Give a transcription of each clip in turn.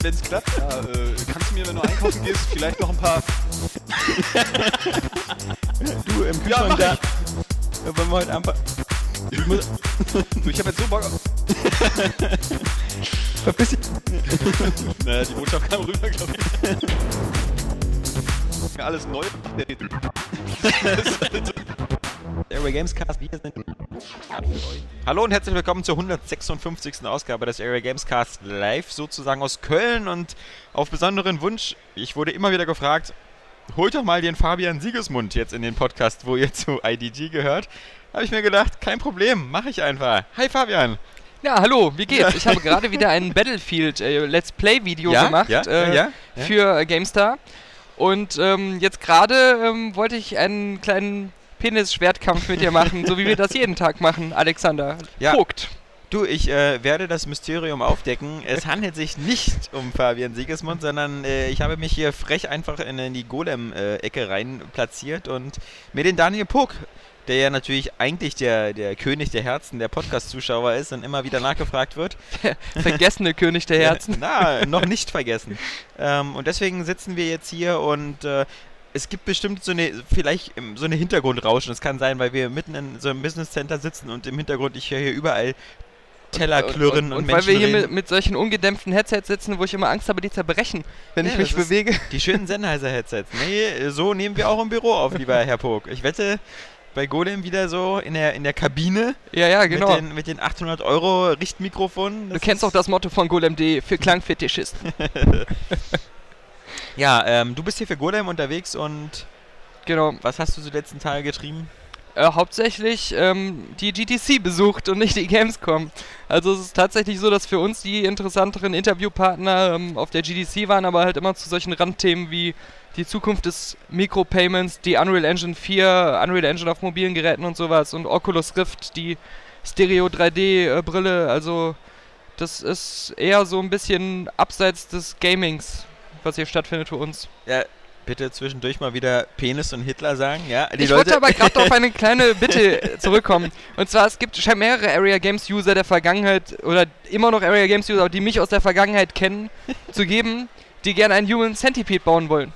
Wenn es klappt, ja, äh, kannst du mir, wenn du einkaufen gehst, vielleicht noch ein paar. Du im Ja, Kühlschrank mach da. Wollen wir heute einfach. Ich muss. Du, ich habe jetzt so Bock auf. Verpiss dich. Naja, die Botschaft kam rüber, glaube ich. Alles neu. Airway Gamescast, wir sind. Hallo und herzlich willkommen zur 156. Ausgabe des Airway Gamescast live sozusagen aus Köln und auf besonderen Wunsch, ich wurde immer wieder gefragt, holt doch mal den Fabian Siegesmund jetzt in den Podcast, wo ihr zu IDG gehört. Habe ich mir gedacht, kein Problem, mache ich einfach. Hi Fabian. Ja, hallo, wie geht's? Ich habe gerade wieder ein Battlefield äh, Let's Play Video Ja, gemacht ja, äh, ja, ja. für äh, GameStar. Und ähm, jetzt gerade ähm, wollte ich einen kleinen Penis-Schwertkampf mit dir machen, so wie wir das jeden Tag machen, Alexander. Ja. Vogt. Du, ich äh, werde das Mysterium aufdecken. Es handelt sich nicht um Fabian Siegesmund, sondern äh, ich habe mich hier frech einfach in, in die Golem-Ecke rein platziert und mir den Daniel Puck, der ja natürlich eigentlich der, der König der Herzen der Podcast-Zuschauer ist und immer wieder nachgefragt wird. Vergessene König der Herzen. Na, noch nicht vergessen. Ähm, und deswegen sitzen wir jetzt hier und äh, es gibt bestimmt so eine, vielleicht so eine Hintergrundrauschen. Das kann sein, weil wir mitten in so einem Business Center sitzen und im Hintergrund ich höre hier überall Teller klirren und, und, und Menschen weil wir hier mit, mit solchen ungedämpften Headsets sitzen, wo ich immer Angst habe, die zerbrechen, wenn Ja, ich mich bewege. Die schönen Sennheiser-Headsets. Nee, so nehmen wir auch im Büro auf, lieber Herr Pog. Ich wette, bei Golem wieder so in der, in der Kabine Ja, ja, genau. mit, den, mit den 800 Euro Richtmikrofonen. Du kennst auch das Motto von Golem.de für Klangfetischisten. Ja, ähm, du bist hier für Golem unterwegs und Genau. was hast du so die letzten Tage getrieben? Äh, hauptsächlich ähm, die GTC besucht und nicht die Gamescom. Also es ist tatsächlich so, dass für uns die interessanteren Interviewpartner ähm, auf der GTC waren, aber halt immer zu solchen Randthemen wie die Zukunft des Micropayments, die Unreal Engine 4, Unreal Engine auf mobilen Geräten und sowas und Oculus Rift, die Stereo 3D äh, Brille. Also das ist eher so ein bisschen abseits des Gamings, was hier stattfindet für uns. Ja, bitte zwischendurch mal wieder Penis und Hitler sagen, ja? Die ich wollte aber gerade auf eine kleine Bitte zurückkommen. Und zwar, es gibt schon mehrere Area Games User der Vergangenheit oder immer noch Area Games User, die mich aus der Vergangenheit kennen, zu geben, die gerne einen Human Centipede bauen wollen.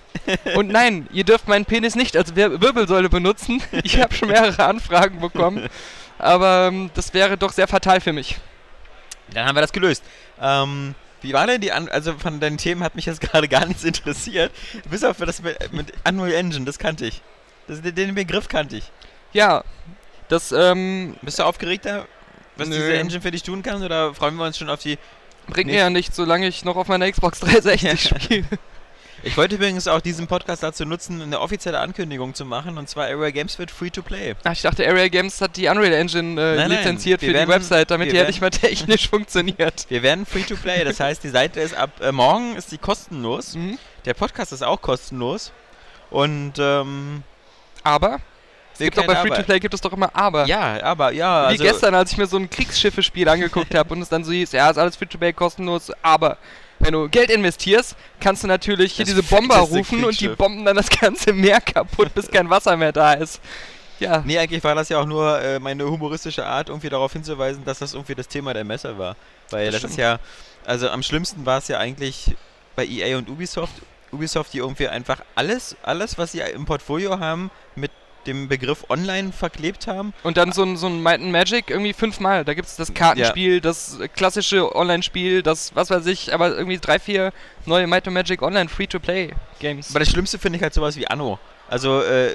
Und nein, ihr dürft meinen Penis nicht als Wir Wirbelsäule benutzen. Ich habe schon mehrere Anfragen bekommen. Aber ähm, das wäre doch sehr fatal für mich. Dann haben wir das gelöst. Ähm, wie war denn die, An also von deinen Themen hat mich jetzt gerade gar nichts interessiert. Bis auf das mit, mit Unreal Engine, das kannte ich. Das, den- Begriff kannte ich. Ja, das ähm, Bist du aufgeregter, was Nö. diese Engine für dich tun kann? Oder freuen wir uns schon auf die... bringt mir ja nichts, solange ich noch auf meiner Xbox 360 spiele. Ich wollte übrigens auch diesen Podcast dazu nutzen, eine offizielle Ankündigung zu machen. Und zwar Area Games wird Free-to-Play. Ach, ich dachte, Area Games hat die Unreal Engine äh, Nein, nein, lizenziert wir für werden- die Website, damit die ja werden- nicht mehr technisch funktioniert. Wir werden Free-to-Play. Das heißt, die Seite ist ab äh, morgen ist die kostenlos. Mhm. Der Podcast ist auch kostenlos. Und ähm, Aber es gibt doch bei Free-to-Play gibt es doch immer Aber. Ja, aber ja. Wie also, gestern, als ich mir so ein Kriegsschiffespiel angeguckt habe und es dann so hieß, ja, ist alles Free-to-Play kostenlos, aber wenn du Geld investierst, kannst du natürlich hier Das diese Bomber rufen und die bomben dann das ganze Meer kaputt, bis kein Wasser mehr da ist. Ja, Nee, eigentlich war das ja auch nur äh, meine humoristische Art, irgendwie darauf hinzuweisen, dass das irgendwie das Thema der Messe war. Weil das, Das ist ja, also am schlimmsten war es ja eigentlich bei EA und Ubisoft. Ubisoft, die irgendwie einfach alles, alles, was sie im Portfolio haben, mit dem Begriff online verklebt haben. und dann so ein, so ein Might and Magic irgendwie fünfmal. Da gibt es das Kartenspiel, das äh, klassische Online-Spiel, das, was weiß ich, aber irgendwie drei, vier neue Might and Magic Online Free-to-Play-Games. Aber das Schlimmste finde ich halt sowas wie Anno. Also, äh,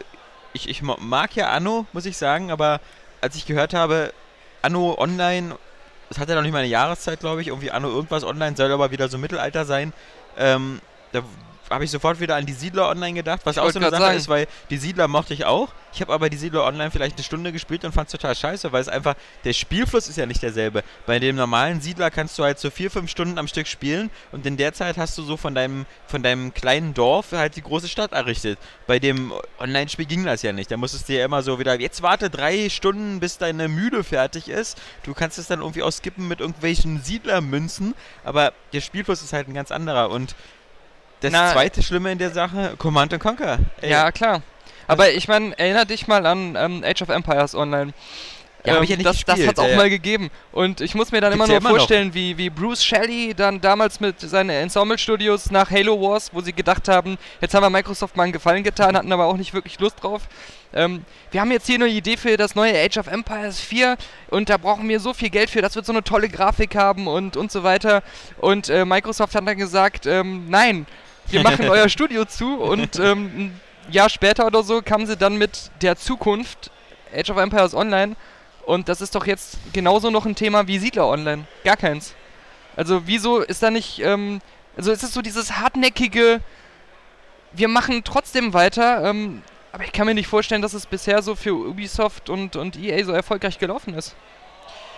ich, ich mag ja Anno, muss ich sagen, aber als ich gehört habe, Anno online, das hat ja noch nicht mal eine Jahreszeit, glaube ich, irgendwie Anno irgendwas online soll aber wieder so Mittelalter sein, ähm, da habe ich sofort wieder an die Siedler Online gedacht, was Ich auch so eine Sache sagen. ist, weil die Siedler mochte ich auch. Ich habe aber die Siedler Online vielleicht eine Stunde gespielt und fand es total scheiße, weil es einfach, der Spielfluss ist ja nicht derselbe. Bei dem normalen Siedler kannst du halt so vier, fünf Stunden am Stück spielen und in der Zeit hast du so von deinem, von deinem kleinen Dorf halt die große Stadt errichtet. Bei dem Online-Spiel ging das ja nicht. Da musstest du ja immer so wieder, jetzt warte drei Stunden, bis deine Mühle fertig ist. Du kannst es dann irgendwie ausskippen mit irgendwelchen Siedlermünzen, aber der Spielfluss ist halt ein ganz anderer und das Na, zweite Schlimme in der Sache, Command Conquer. Ey, Ja, klar. Aber ich meine, erinnere dich mal an ähm, Age of Empires Online. Ja, Ähm, ich ja nicht das, das hat es auch ja, mal gegeben. Und ich muss mir dann Gibt's immer nur immer noch. vorstellen, wie, wie Bruce Shelley dann damals mit seinen Ensemble-Studios nach Halo Wars, wo sie gedacht haben, jetzt haben wir Microsoft mal einen Gefallen getan, hatten aber auch nicht wirklich Lust drauf. Ähm, wir haben jetzt hier eine Idee für das neue Age of Empires 4 und da brauchen wir so viel Geld für, das wird so eine tolle Grafik haben und, und so weiter. Und äh, Microsoft hat dann gesagt, ähm, nein, wir machen euer Studio zu und ähm, ein Jahr später oder so kamen sie dann mit der Zukunft Age of Empires Online und das ist doch jetzt genauso noch ein Thema wie Siedler Online. Gar keins. Also wieso ist da nicht, ähm, also es ist so dieses hartnäckige, wir machen trotzdem weiter, ähm, aber ich kann mir nicht vorstellen, dass es bisher so für Ubisoft und, und EA so erfolgreich gelaufen ist.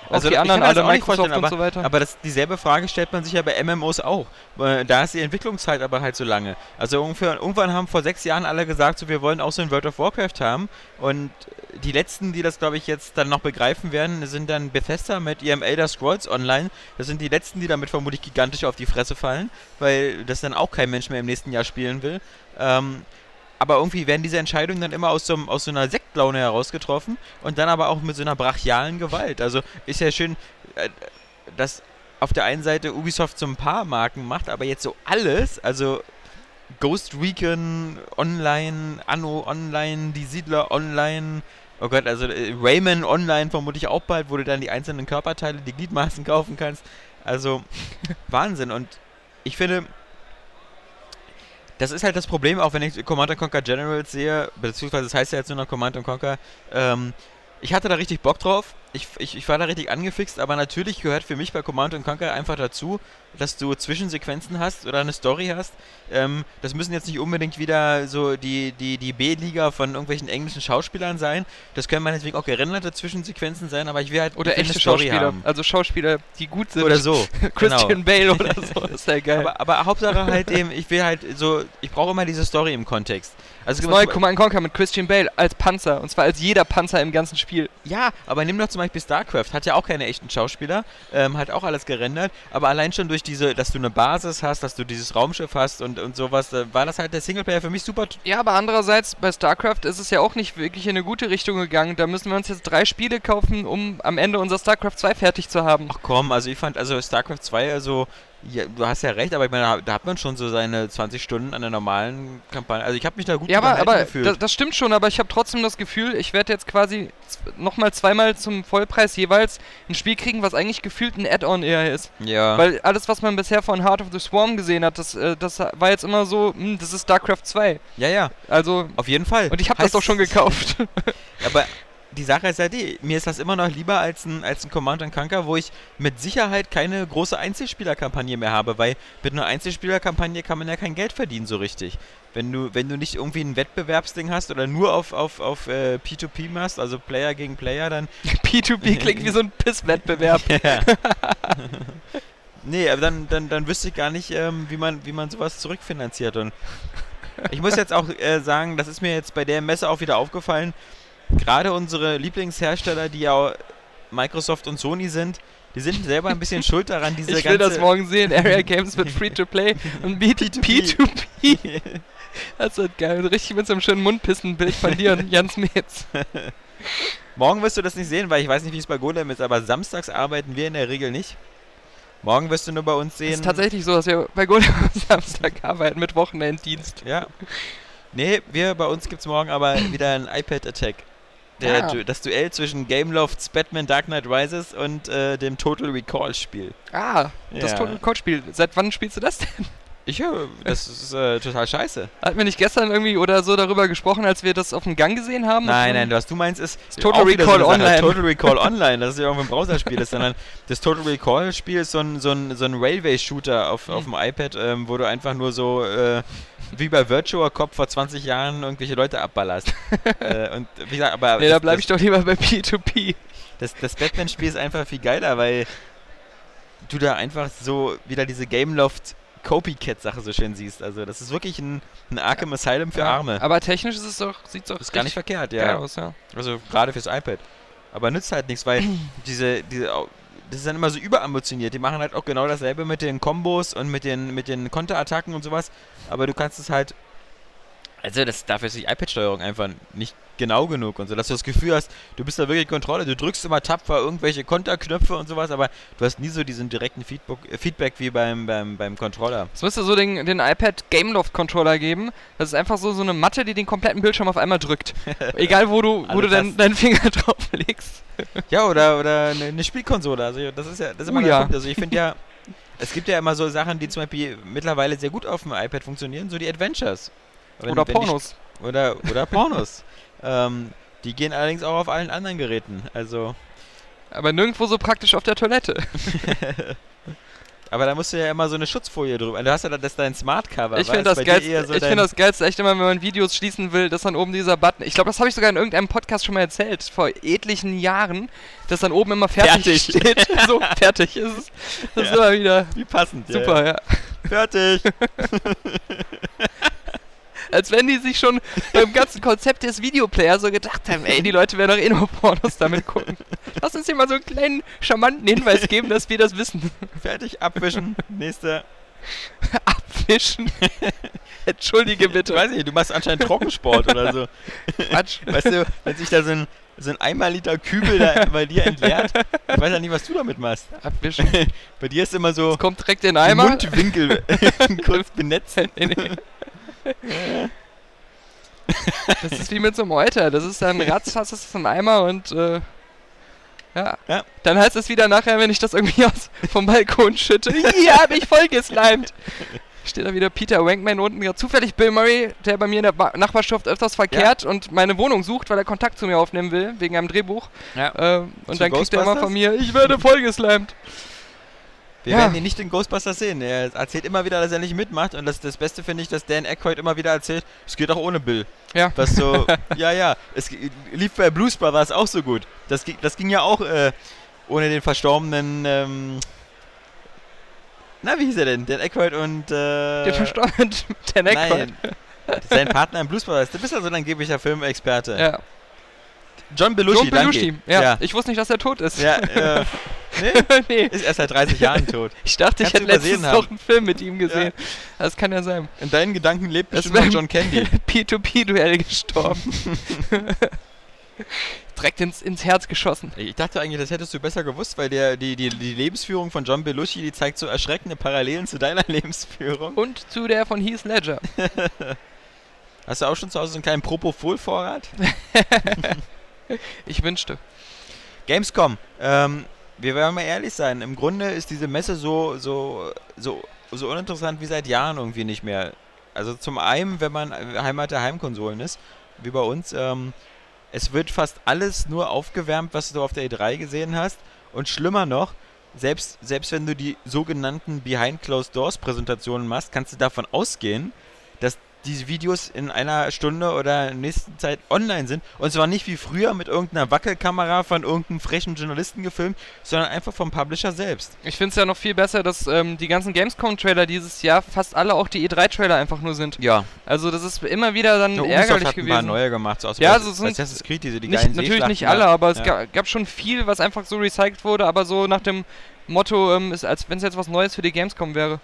Also die anderen alle, Microsoft vorstellen, und so weiter. Aber das, dieselbe Frage stellt man sich ja bei MMOs auch. Weil Da ist die Entwicklungszeit aber halt so lange. Also ungefähr, irgendwann haben vor sechs Jahren alle gesagt, so, wir wollen auch so ein World of Warcraft haben. Und die letzten, die das, glaube ich, jetzt dann noch begreifen werden, sind dann Bethesda mit ihrem Elder Scrolls Online. Das sind die letzten, die damit vermutlich gigantisch auf die Fresse fallen, weil das dann auch kein Mensch mehr im nächsten Jahr spielen will. Ähm, aber irgendwie werden diese Entscheidungen dann immer aus so, aus so einer Sektlaune herausgetroffen und dann aber auch mit so einer brachialen Gewalt. Also ist ja schön, äh, dass auf der einen Seite Ubisoft so ein paar Marken macht, aber jetzt so alles, also Ghost Recon Online, Anno Online, die Siedler Online, oh Gott, also äh, Rayman Online vermutlich auch bald, wo du dann die einzelnen Körperteile, die Gliedmaßen kaufen kannst. Also Wahnsinn und ich finde, das ist halt das Problem, auch wenn ich Command Conquer Generals sehe, beziehungsweise das heißt ja jetzt nur noch Command Conquer, ähm, ich hatte da richtig Bock drauf. Ich, ich, ich war da richtig angefixt, aber natürlich gehört für mich bei Command Conquer einfach dazu, dass du Zwischensequenzen hast oder eine Story hast. Ähm, das müssen jetzt nicht unbedingt wieder so die, die, die B-Liga von irgendwelchen englischen Schauspielern sein. Das können meinetwegen auch gerenderte Zwischensequenzen sein, aber ich will halt Oder echte Story Schauspieler. haben. Also Schauspieler, die gut sind. Oder so. Christian genau. Bale oder so. Das ist ja geil. Aber, aber Hauptsache halt eben, ich will halt so, ich brauche immer diese Story im Kontext. Also das neue Command Conquer mit Christian Bale als Panzer. Und zwar als jeder Panzer im ganzen Spiel. Ja, aber nimm doch zum Beispiel StarCraft, hat ja auch keine echten Schauspieler, ähm, hat auch alles gerendert, aber allein schon durch diese, dass du eine Basis hast, dass du dieses Raumschiff hast und, und sowas, da war das halt der Singleplayer für mich super. Ja, aber andererseits, bei StarCraft ist es ja auch nicht wirklich in eine gute Richtung gegangen. Da müssen wir uns jetzt drei Spiele kaufen, um am Ende unser StarCraft 2 fertig zu haben. Ach komm, also ich fand, also StarCraft 2, also, ja, du hast ja recht, aber ich meine, da- hat man schon so seine 20 Stunden an der normalen Kampagne. Also ich habe mich da gut Ja, aber, aber gefühlt. da, das stimmt schon, aber ich habe trotzdem das Gefühl, ich werde jetzt quasi nochmal zweimal zum Vollpreis jeweils ein Spiel kriegen, was eigentlich gefühlt ein Add-on eher ist. ja. Weil alles, was man bisher von Heart of the Swarm gesehen hat, das, äh, das war jetzt immer so, hm, das ist StarCraft 2. ja, ja, Also, auf jeden Fall. und ich habe das doch schon gekauft. Aber die Sache ist ja die, mir ist das immer noch lieber als ein, als ein Command Conquer, wo ich mit Sicherheit keine große Einzelspielerkampagne mehr habe, weil mit einer Einzelspielerkampagne kann man ja kein Geld verdienen so richtig. Wenn du, wenn du nicht irgendwie ein Wettbewerbsding hast oder nur auf, auf, auf äh, P2P machst, also Player gegen Player, dann. P2P klingt wie so ein Pisswettbewerb. Ja. nee, aber dann, dann, dann wüsste ich gar nicht, ähm, wie, man, wie man sowas zurückfinanziert. Und ich muss jetzt auch äh, sagen, das ist mir jetzt bei der Messe auch wieder aufgefallen. Gerade unsere Lieblingshersteller, die ja Microsoft und Sony sind, die sind selber ein bisschen schuld daran, diese Ich will ganze. das morgen sehen. Area Games wird Free-to-Play und bietet P2P. Das wird geil. Richtig mit so einem schönen Mundpissen-Bild von dir und Jans Metz. Morgen wirst du das nicht sehen, weil ich weiß nicht, wie es bei Golem ist, aber samstags arbeiten wir in der Regel nicht. Morgen wirst du nur bei uns Es sehen. ist tatsächlich so, dass wir bei Golem am Samstag arbeiten mit Wochenenddienst. Ja. Nee, wir bei uns gibt es morgen aber wieder ein iPad-Attack. Der Ah. Das Duell zwischen Gamelofts Batman Dark Knight Rises und äh, dem Total Recall-Spiel. Ah, das Ja. Total Code Spiel. Seit wann spielst du das denn? Ich höre, das ist äh, total scheiße. Hatten wir nicht gestern irgendwie oder so darüber gesprochen, als wir das auf dem Gang gesehen haben? Nein, nein, was du meinst ist Total Recall so. Online. Total Recall Online, das ist ja auch ein Browserspiel ist, sondern das Total Recall Spiel ist so ein, so ein, so ein Railway-Shooter auf, auf dem iPad, ähm, wo du einfach nur so äh, wie bei Virtua Cop vor 20 Jahren irgendwelche Leute abballerst. äh, und wie gesagt, aber Nee, da bleibe ich doch lieber bei P2P. das, das Batman-Spiel ist einfach viel geiler, weil du da einfach so wieder diese Gameloft Copycat-Sache so schön siehst. Also das ist wirklich ein, ein Arkham Asylum für Ja, Arme. Aber technisch ist es doch, sieht doch ist gar nicht verkehrt, ja. aus, ja. Also gerade fürs iPad. Aber nützt halt nichts, weil diese, diese, das ist dann immer so überambitioniert. Die machen halt auch genau dasselbe mit den Kombos und mit den, mit den Konterattacken und sowas. Aber du kannst es halt. Also das, dafür ist die iPad-Steuerung einfach nicht genau genug und so, dass du das Gefühl hast, du bist da wirklich Kontrolle, du drückst immer tapfer irgendwelche Konterknöpfe und sowas, aber du hast nie so diesen direkten Feedback, äh, Feedback wie beim, beim, beim Controller. Es müsste so den, den iPad Gameloft Controller geben. Das ist einfach so, so eine Matte, die den kompletten Bildschirm auf einmal drückt. Egal wo du, wo Alle du dein, deinen Finger drauf legst. Ja, oder, oder eine, eine Spielkonsole. Also das ist ja, das ist immer der ja. Punkt. Also ich finde ja, es gibt ja immer so Sachen, die zum Beispiel mittlerweile sehr gut auf dem iPad funktionieren, so die Adventures. Wenn- Oder wenn Pornos. oder, oder Pornos. Ähm, die gehen allerdings auch auf allen anderen Geräten. Also, Aber nirgendwo so praktisch auf der Toilette. aber da musst du ja immer so eine Schutzfolie drüber. Du hast ja das dein Smart Cover. Ich finde das, geilste, ich find das geilste echt immer, wenn man Videos schließen will, dass dann oben dieser Button. Ich glaube, das habe ich sogar in irgendeinem Podcast schon mal erzählt, vor etlichen Jahren, dass dann oben immer fertig, Fertig. steht. so, fertig ist es. Das ist immer wieder Wie passend. ja, super, Ja. ja. Fertig. Als wenn die sich schon beim ganzen Konzept des Videoplayers so gedacht haben, ey, die Leute werden doch eh nur Pornos damit gucken. Lass uns hier mal so einen kleinen charmanten Hinweis geben, dass wir das wissen. Fertig, abwischen. Nächster. Abwischen. Entschuldige Ich bitte. weiß nicht, du machst anscheinend Trockensport oder so. Quatsch. Weißt du, wenn sich da so ein, so ein einmal Liter Kübel da bei dir entleert, ich weiß ja nicht, was du damit machst. Abwischen. Bei dir ist immer so Es kommt direkt in den Eimer. Mundwinkel kurz benetzt. Nee, nee. Das ist wie mit so einem Euter. Das ist dann ratzfatz, das ist ein Eimer und äh, ja. Ja. Dann heißt es wieder nachher, wenn ich das irgendwie aus vom Balkon schütte. Hier hab ich voll geslimed. Steht da wieder Peter Wankman unten. Ja, zufällig Bill Murray, der bei mir in der ba Nachbarschaft öfters verkehrt und meine Wohnung sucht, weil er Kontakt zu mir aufnehmen will, wegen einem Drehbuch. Ja. Äh, und Zu dann kriegt er immer von mir, ich werde voll geslimed. Wir Ja. werden ihn nicht in Ghostbusters sehen. Er erzählt immer wieder, dass er nicht mitmacht. Und das, das Beste finde ich, dass Dan Aykroyd immer wieder erzählt, es geht auch ohne Bill. Ja. Was so, ja, ja, es lief bei Blues Brothers auch so gut. Das, ging- das ging ja auch äh, ohne den verstorbenen, ähm, na, wie hieß er denn? Dan Aykroyd und, äh, Der verstorbene Dan Aykroyd. Nein, sein Partner im Blues Brothers. Du bist ja so ein angeblicher Filmexperte. Ja. John Belushi, John Belushi. danke. Ja. ja. Ich wusste nicht, dass er tot ist. Ja, äh, nee, nee. ist erst seit 30 Jahren tot. Ich dachte, ich Kannst hätte du übersehen letztens haben. noch einen Film mit ihm gesehen. Das kann ja sein. In deinen Gedanken lebt bestimmt noch John Candy. P2P-Duell gestorben. Direkt ins, ins Herz geschossen. Ich dachte eigentlich, das hättest du besser gewusst, weil der, die, die, die Lebensführung von John Belushi, die zeigt so erschreckende Parallelen zu deiner Lebensführung. Und zu der von Heath Ledger. Hast du auch schon zu Hause so einen kleinen Propofol-Vorrat? Ich wünschte. Gamescom, ähm, wir werden mal ehrlich sein, im Grunde ist diese Messe so, so, so, so uninteressant wie seit Jahren irgendwie nicht mehr. Also zum einen, wenn man Heimat der Heimkonsolen ist, wie bei uns, ähm, es wird fast alles nur aufgewärmt, was du auf der E3 gesehen hast. Und schlimmer noch, selbst, selbst wenn du die sogenannten Behind Closed Doors Präsentationen machst, kannst du davon ausgehen, diese Videos in einer Stunde oder in der nächsten Zeit online sind. Und zwar nicht wie früher mit irgendeiner Wackelkamera von irgendeinem frechen Journalisten gefilmt, sondern einfach vom Publisher selbst. Ich finde es ja noch viel besser, dass ähm, die ganzen Gamescom-Trailer dieses Jahr fast alle auch die E3-Trailer einfach nur sind. Ja, Also das ist immer wieder dann ja Ubisoft ärgerlich hat ein paar gewesen. neue gemacht. So aus Ja, also es sind Assassin's Creed, diese die nicht, natürlich nicht alle, aber es Ja. ga, gab schon viel, was einfach so recycelt wurde, aber so nach dem Motto, ähm, ist, als wenn es jetzt was Neues für die Gamescom wäre.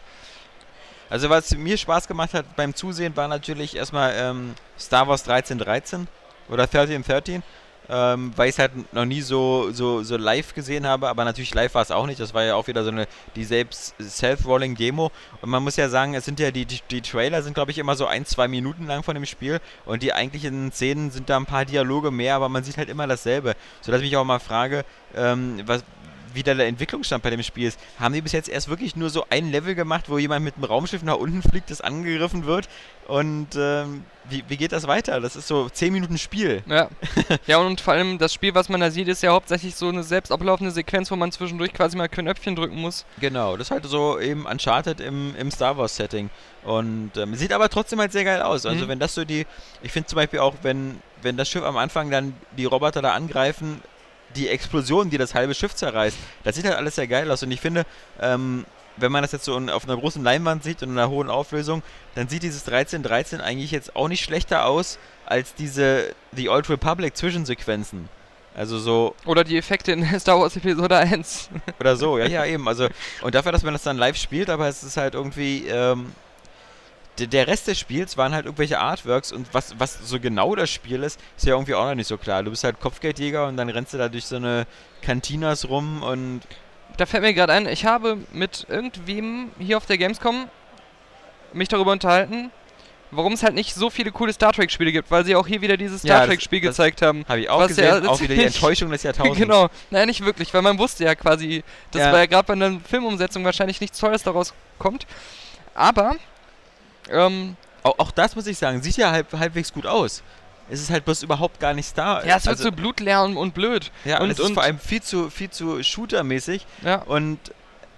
Also was mir Spaß gemacht hat beim Zusehen war natürlich erstmal ähm, Star Wars 1313 oder 1313, ähm, weil ich es halt noch nie so, so, so live gesehen habe, aber natürlich live war es auch nicht. Das war ja auch wieder so eine die selbst self-rolling Demo und man muss ja sagen, es sind ja die, die, die Trailer sind glaube ich immer so ein, zwei Minuten lang von dem Spiel und die eigentlichen Szenen sind da ein paar Dialoge mehr, aber man sieht halt immer dasselbe. Sodass ich mich auch mal frage, ähm, was wie da der Entwicklungsstand bei dem Spiel ist. Haben die bis jetzt erst wirklich nur so ein Level gemacht, wo jemand mit einem Raumschiff nach unten fliegt, das angegriffen wird? Und ähm, wie, wie geht das weiter? Das ist so 10 Minuten Spiel. Ja. ja, und vor allem das Spiel, was man da sieht, ist ja hauptsächlich so eine selbst ablaufende Sequenz, wo man zwischendurch quasi mal Knöpfchen drücken muss. Genau, das ist halt so eben Uncharted im, im Star Wars-Setting. Und ähm, sieht aber trotzdem halt sehr geil aus. Also, Mhm. wenn das so die. Ich finde zum Beispiel auch, wenn, wenn das Schiff am Anfang dann die Roboter da angreifen, die Explosion, die das halbe Schiff zerreißt, das sieht halt alles sehr geil aus. Und ich finde, ähm, wenn man das jetzt so auf einer großen Leinwand sieht und in einer hohen Auflösung, dann sieht dieses 1313 eigentlich jetzt auch nicht schlechter aus als diese The Old Republic Zwischensequenzen. Also so Oder die Effekte in Star Wars Episode 1. oder so, ja, ja, eben. Also, und dafür, dass man das dann live spielt, aber es ist halt irgendwie, ähm, der, Rest des Spiels waren halt irgendwelche Artworks und was, was so genau das Spiel ist, ist ja irgendwie auch noch nicht so klar. Du bist halt Kopfgeldjäger und dann rennst du da durch so eine Cantinas rum und Da fällt mir gerade ein, ich habe mit irgendwem hier auf der Gamescom mich darüber unterhalten, warum es halt nicht so viele coole Star Trek Spiele gibt, weil sie auch hier wieder dieses Ja, Star das- Trek Spiel das gezeigt haben. habe ich auch Was gesehen, ja auch wieder die Enttäuschung des Jahrtausends. Genau, naja, nicht wirklich, weil man wusste ja quasi, das Ja. war ja gerade bei einer Filmumsetzung wahrscheinlich nichts Tolles daraus kommt. Aber, ähm, Auch, auch das muss ich sagen, sieht ja halb, halbwegs gut aus. Es ist halt bloß überhaupt gar nicht Star. ja, es wird also, so blutleer und, und blöd. ja, und, und- es ist und- vor allem viel zu, viel zu shootermäßig Ja. und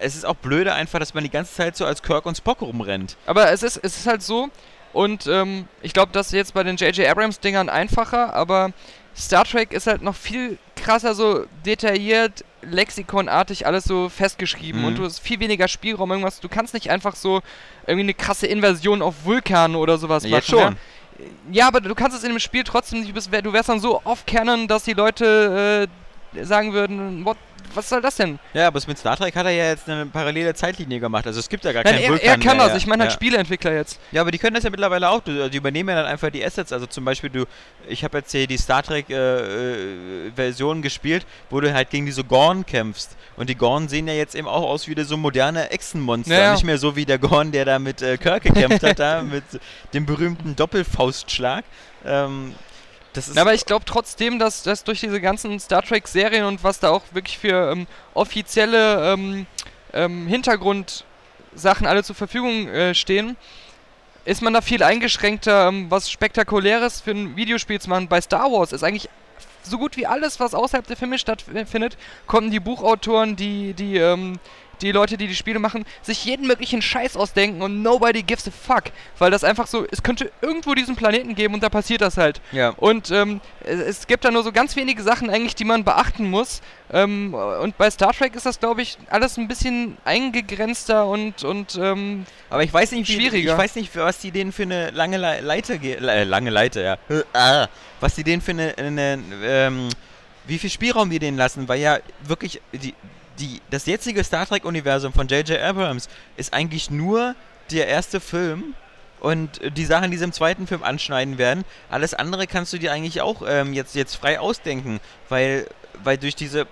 es ist auch blöde einfach, dass man die ganze Zeit so als Kirk und Spock rumrennt. Aber es ist, es ist halt so, und ähm, ich glaube, das ist jetzt bei den J.J. Abrams-Dingern einfacher, aber Star Trek ist halt noch viel krasser so detailliert, lexikonartig alles so festgeschrieben Mhm. und du hast viel weniger Spielraum, irgendwas. Du kannst nicht einfach so irgendwie eine krasse Invasion auf Vulkane oder sowas Jetzt machen. schon. Ja? ja, aber du kannst es in dem Spiel trotzdem nicht, du bist- du wärst dann so off-canon, dass die Leute äh, sagen würden, what, was soll das denn? Ja, aber mit Star Trek hat er ja jetzt eine parallele Zeitlinie gemacht. Also es gibt ja gar Nein, keinen er, Vulkan er kann mehr, das, ja. ich meine halt ja. Spieleentwickler jetzt. Ja, aber die können das ja mittlerweile auch. Du, die übernehmen ja dann einfach die Assets. Also zum Beispiel, du, ich habe jetzt hier die Star Trek äh, äh, Version gespielt, wo du halt gegen diese Gorn kämpfst. Und die Gorn sehen ja jetzt eben auch aus wie so moderne Echsenmonster. Ja, ja. Nicht mehr so wie der Gorn, der da mit äh, Kirk gekämpft hat, da mit dem berühmten Doppelfaustschlag. Ähm, Na, aber ich glaube trotzdem, dass, dass durch diese ganzen Star Trek-Serien und was da auch wirklich für ähm, offizielle ähm, ähm, Hintergrundsachen alle zur Verfügung äh, stehen, ist man da viel eingeschränkter, ähm, was Spektakuläres für ein Videospiel zu machen. Bei Star Wars ist eigentlich so gut wie alles, was außerhalb der Filme stattfindet, konnten die Buchautoren, die, die, ähm, die Leute, die die Spiele machen, sich jeden möglichen Scheiß ausdenken und nobody gives a fuck. Weil das einfach so, es könnte irgendwo diesen Planeten geben und da passiert das halt. ja. Und ähm, es, gibt da nur so ganz wenige Sachen eigentlich, die man beachten muss. Ähm, und bei Star Trek ist das, glaube ich, alles ein bisschen eingegrenzter und, und ähm, Aber ich weiß nicht, wie, Schwieriger. ich weiß nicht, was die denen für eine lange Le Leiter, ge- äh, lange Leiter, ja, Äh, ah. was die denen für eine, eine ähm, wie viel Spielraum die denen lassen, weil ja wirklich die, die, das jetzige Star Trek Universum von J.J. Abrams ist eigentlich nur der erste Film und die Sachen, die sie im zweiten Film anschneiden werden. Alles andere kannst du dir eigentlich auch ähm, jetzt, jetzt frei ausdenken, weil, weil durch diese,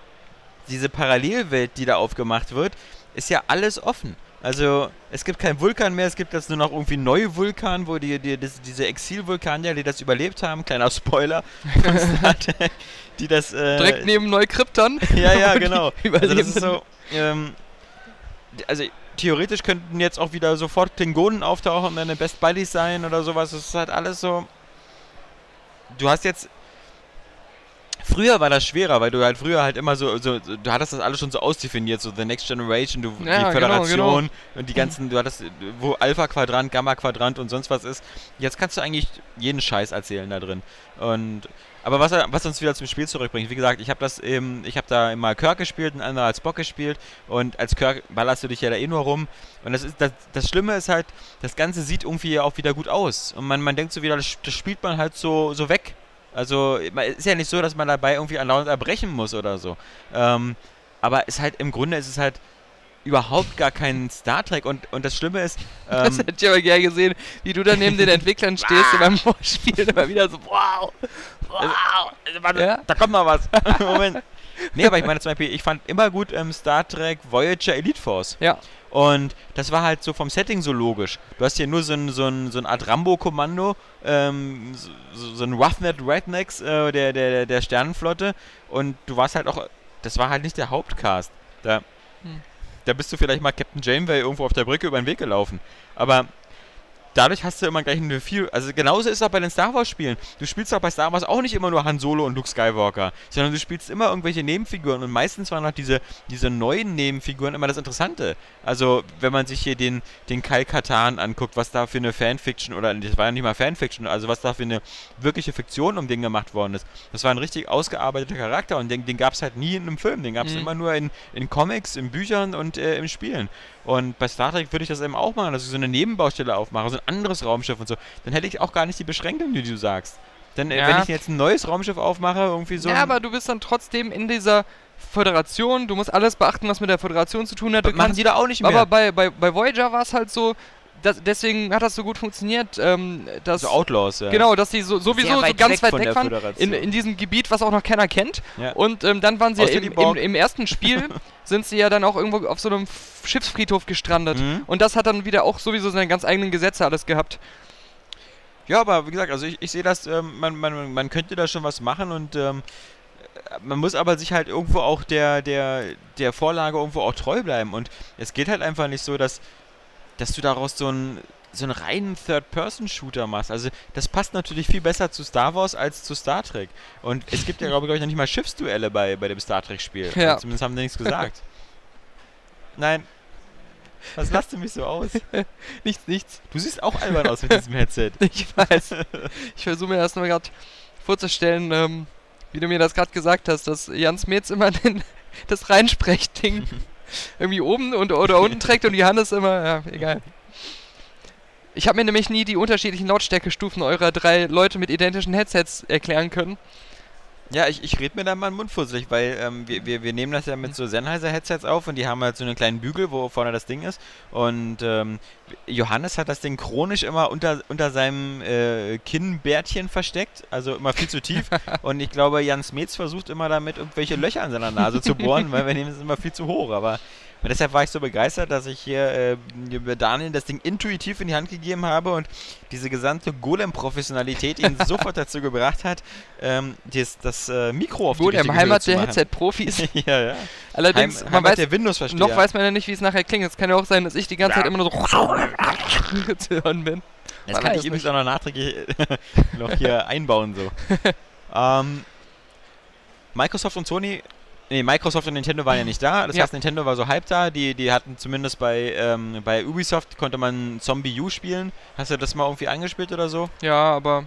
diese Parallelwelt, die da aufgemacht wird, ist ja alles offen. Also es gibt keinen Vulkan mehr, es gibt jetzt nur noch irgendwie neue Vulkan, wo die, die das, diese Exilvulkanier, die das überlebt haben, kleiner Spoiler, die das äh, direkt neben Neukrypton. ja, ja, genau. Also das ist so, ähm, also theoretisch könnten jetzt auch wieder sofort Klingonen auftauchen und deine Best Buddies sein oder sowas. Das ist halt alles so. Du hast jetzt. Früher war das schwerer, weil du halt früher halt immer so, so, du hattest das alles schon so ausdefiniert, so The Next Generation, du, Ja, die genau, Föderation und die ganzen, du hattest, wo Alpha-Quadrant, Gamma-Quadrant und sonst was ist. Jetzt kannst du eigentlich jeden Scheiß erzählen da drin. Und aber was, was uns wieder zum Spiel zurückbringt, wie gesagt, ich habe das eben, ich habe da immer Kirk gespielt, ein anderer als Bock gespielt und als Kirk ballerst du dich ja da eh nur rum und das ist das, das Schlimme ist halt, das Ganze sieht irgendwie auch wieder gut aus und man, man denkt so wieder, das, das spielt man halt so, so weg. Also ist ja nicht so, dass man dabei irgendwie andauernd erbrechen muss oder so. Ähm, aber ist halt im Grunde ist es halt überhaupt gar kein Star Trek und, und das Schlimme ist, Das ähm, hätte ich aber gerne gesehen, wie du da neben den Entwicklern stehst und beim Vorspielen immer wieder so, wow, wow. Also, Ja? da kommt noch was. Moment. Nee, aber ich meine zum Beispiel, ich fand immer gut ähm, Star Trek Voyager Elite Force. Ja. Und das war halt so vom Setting so logisch. Du hast hier nur so ein, so ein, so ein Art Rambo-Kommando, ähm, so, so ein Roughneck Rednecks äh, der, der, der Sternenflotte. Und du warst halt auch, das war halt nicht der Hauptcast. Da, Hm. da bist du vielleicht mal Captain Janeway irgendwo auf der Brücke über den Weg gelaufen. Aber dadurch hast du immer gleich eine viel. Also genauso ist es auch bei den Star Wars Spielen. Du spielst auch bei Star Wars auch nicht immer nur Han Solo und Luke Skywalker, sondern du spielst immer irgendwelche Nebenfiguren und meistens waren auch diese, diese neuen Nebenfiguren immer das Interessante. Also wenn man sich hier den, den Kyle Katan anguckt, was da für eine Fanfiction oder das war ja nicht mal Fanfiction, also was da für eine wirkliche Fiktion um den gemacht worden ist. Das war ein richtig ausgearbeiteter Charakter und den, den gab es halt nie in einem Film, den gab es Mhm. immer nur in, in Comics, in Büchern und äh, im Spielen. Und bei Star Trek würde ich das eben auch machen, dass ich so eine Nebenbaustelle aufmache, so ein anderes Raumschiff und so. Dann hätte ich auch gar nicht die Beschränkung, die du sagst. Denn äh, Ja. wenn ich jetzt ein neues Raumschiff aufmache, irgendwie so. ja, aber du bist dann trotzdem in dieser Föderation. Du musst alles beachten, was mit der Föderation zu tun hat. Du machen kannst, die da auch nicht mehr. aber bei, bei, bei Voyager war es halt so, dass, deswegen hat das so gut funktioniert, ähm, dass so Outlaws, ja. Genau, dass die so, sowieso so ganz weg weit weg waren. In, in diesem Gebiet, was auch noch keiner kennt. Ja. Und ähm, dann waren sie ja im, die im, im ersten Spiel, sind sie ja dann auch irgendwo auf so einem Schiffsfriedhof gestrandet. Mhm. Und das hat dann wieder auch sowieso seine ganz eigenen Gesetze alles gehabt. Ja, aber wie gesagt, also ich, ich sehe das, ähm, man, man, man könnte da schon was machen und ähm, äh, man muss aber sich halt irgendwo auch der, der, der Vorlage irgendwo auch treu bleiben. Und es geht halt einfach nicht so, dass, dass du daraus so einen, so einen reinen Third-Person-Shooter machst. Also das passt natürlich viel besser zu Star Wars als zu Star Trek. Und es gibt ja, glaube ich, noch nicht mal Schiffsduelle bei, bei dem Star Trek-Spiel. Ja. Zumindest haben die nichts gesagt. Nein. Was lasst du mich so aus? Nichts, nichts. Du siehst auch albern aus mit diesem Headset. Ich weiß. ich versuche mir das nur gerade vorzustellen, ähm, wie du mir das gerade gesagt hast, dass Jans Metz immer den, das Reinsprechding irgendwie oben und, oder unten trägt und Johannes immer, ja, egal. Ich habe mir nämlich nie die unterschiedlichen Lautstärkestufen eurer drei Leute mit identischen Headsets erklären können. Ja, ich, ich rede mir da mal den Mund fusselig, weil ähm, wir, wir, wir nehmen das ja mit so Sennheiser-Headsets auf und die haben halt so einen kleinen Bügel, wo vorne das Ding ist. Und ähm, Johannes hat das Ding chronisch immer unter, unter seinem äh, Kinnbärtchen versteckt, also immer viel zu tief. und ich glaube, Jan Smets versucht immer damit irgendwelche Löcher an seiner Nase zu bohren, weil wir nehmen es immer viel zu hoch. Aber und deshalb war ich so begeistert, dass ich hier äh, Daniel das Ding intuitiv in die Hand gegeben habe und diese gesamte Golem-Professionalität ihn sofort dazu gebracht hat, ähm, das, das äh, Mikro auf die im richtige Höhe Heimat der. Headset-Profis. ja, ja. Allerdings, Heim, man Heimat weiß, der noch weiß man ja nicht, wie es nachher klingt. Es kann ja auch sein, dass ich die ganze Zeit immer nur so zu hören bin. Das Man kann ich übrigens auch noch nachträglich noch hier einbauen so. ähm, Microsoft und Sony, nee, Microsoft und Nintendo waren ja nicht da. Das Ja. heißt, Nintendo war so halb da. Die, die hatten zumindest bei, ähm, bei Ubisoft konnte man Zombie U spielen. Hast du das mal irgendwie angespielt oder so? Ja, aber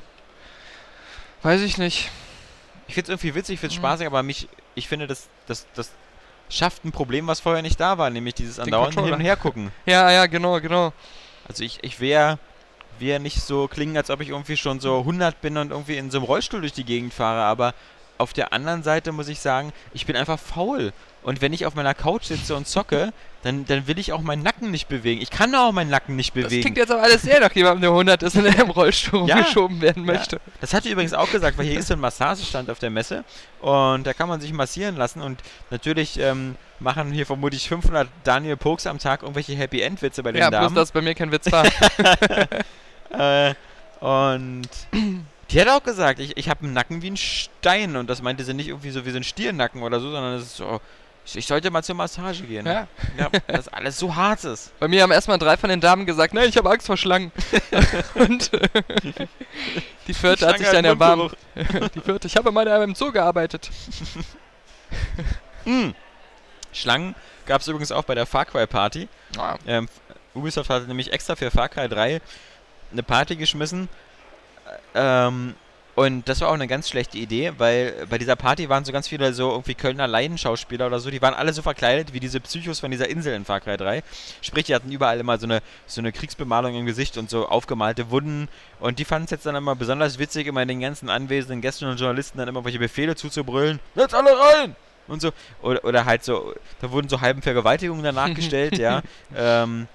weiß ich nicht. Ich finde es irgendwie witzig, ich finde es Mhm. spaßig, aber mich, ich finde, das, das, das schafft ein Problem, was vorher nicht da war, nämlich dieses andauernde Hin und Her gucken. Ja, ja, genau, genau. Also ich, ich wäre wär nicht so klingen, als ob ich irgendwie schon so 100 bin und irgendwie in so einem Rollstuhl durch die Gegend fahre, aber auf der anderen Seite muss ich sagen, ich bin einfach faul. Und wenn ich auf meiner Couch sitze und zocke, dann, dann will ich auch meinen Nacken nicht bewegen. Ich kann auch meinen Nacken nicht Das bewegen. klingt jetzt aber alles sehr nach jemandem, der 100 ist und der im Rollstuhl Ja. geschoben werden Ja. möchte. Das hat er übrigens auch gesagt, weil hier ist so ein Massagestand auf der Messe und da kann man sich massieren lassen und natürlich ähm, machen hier vermutlich 500 Daniel Pokes am Tag irgendwelche Happy End Witze bei den Ja, bloß Damen. dass bei mir kein Witz war. Äh, und die hat auch gesagt, ich, ich habe einen Nacken wie ein Stein und das meinte sie nicht irgendwie so wie so ein Stiernacken oder so, sondern es ist so, ich, sollte mal zur Massage gehen. ja. Ja, dass alles so hart ist. Bei mir haben erstmal drei von den Damen gesagt, nein, ich habe Angst vor Schlangen. und äh, die vierte hat sich dann hat erbarmt. Die vierte, ich habe mal im Zoo gearbeitet. Mm. Schlangen gab es übrigens auch bei der Far Cry Party. Ah, Ähm, Ubisoft hatte nämlich extra für Far Cry 3 eine Party geschmissen. Ähm, und das war auch eine ganz schlechte Idee, weil bei dieser Party waren so ganz viele so irgendwie Kölner Laienschauspieler oder so, die waren alle so verkleidet wie diese Psychos von dieser Insel in Far Cry 3. Sprich, die hatten überall immer so eine, so eine Kriegsbemalung im Gesicht und so aufgemalte Wunden. Und die fanden es jetzt dann immer besonders witzig, immer den ganzen anwesenden Gästen und Journalisten dann immer welche Befehle zuzubrüllen. Jetzt alle rein! Und so. Oder, oder halt so, da wurden so halben Vergewaltigungen danach gestellt, ja. Ähm,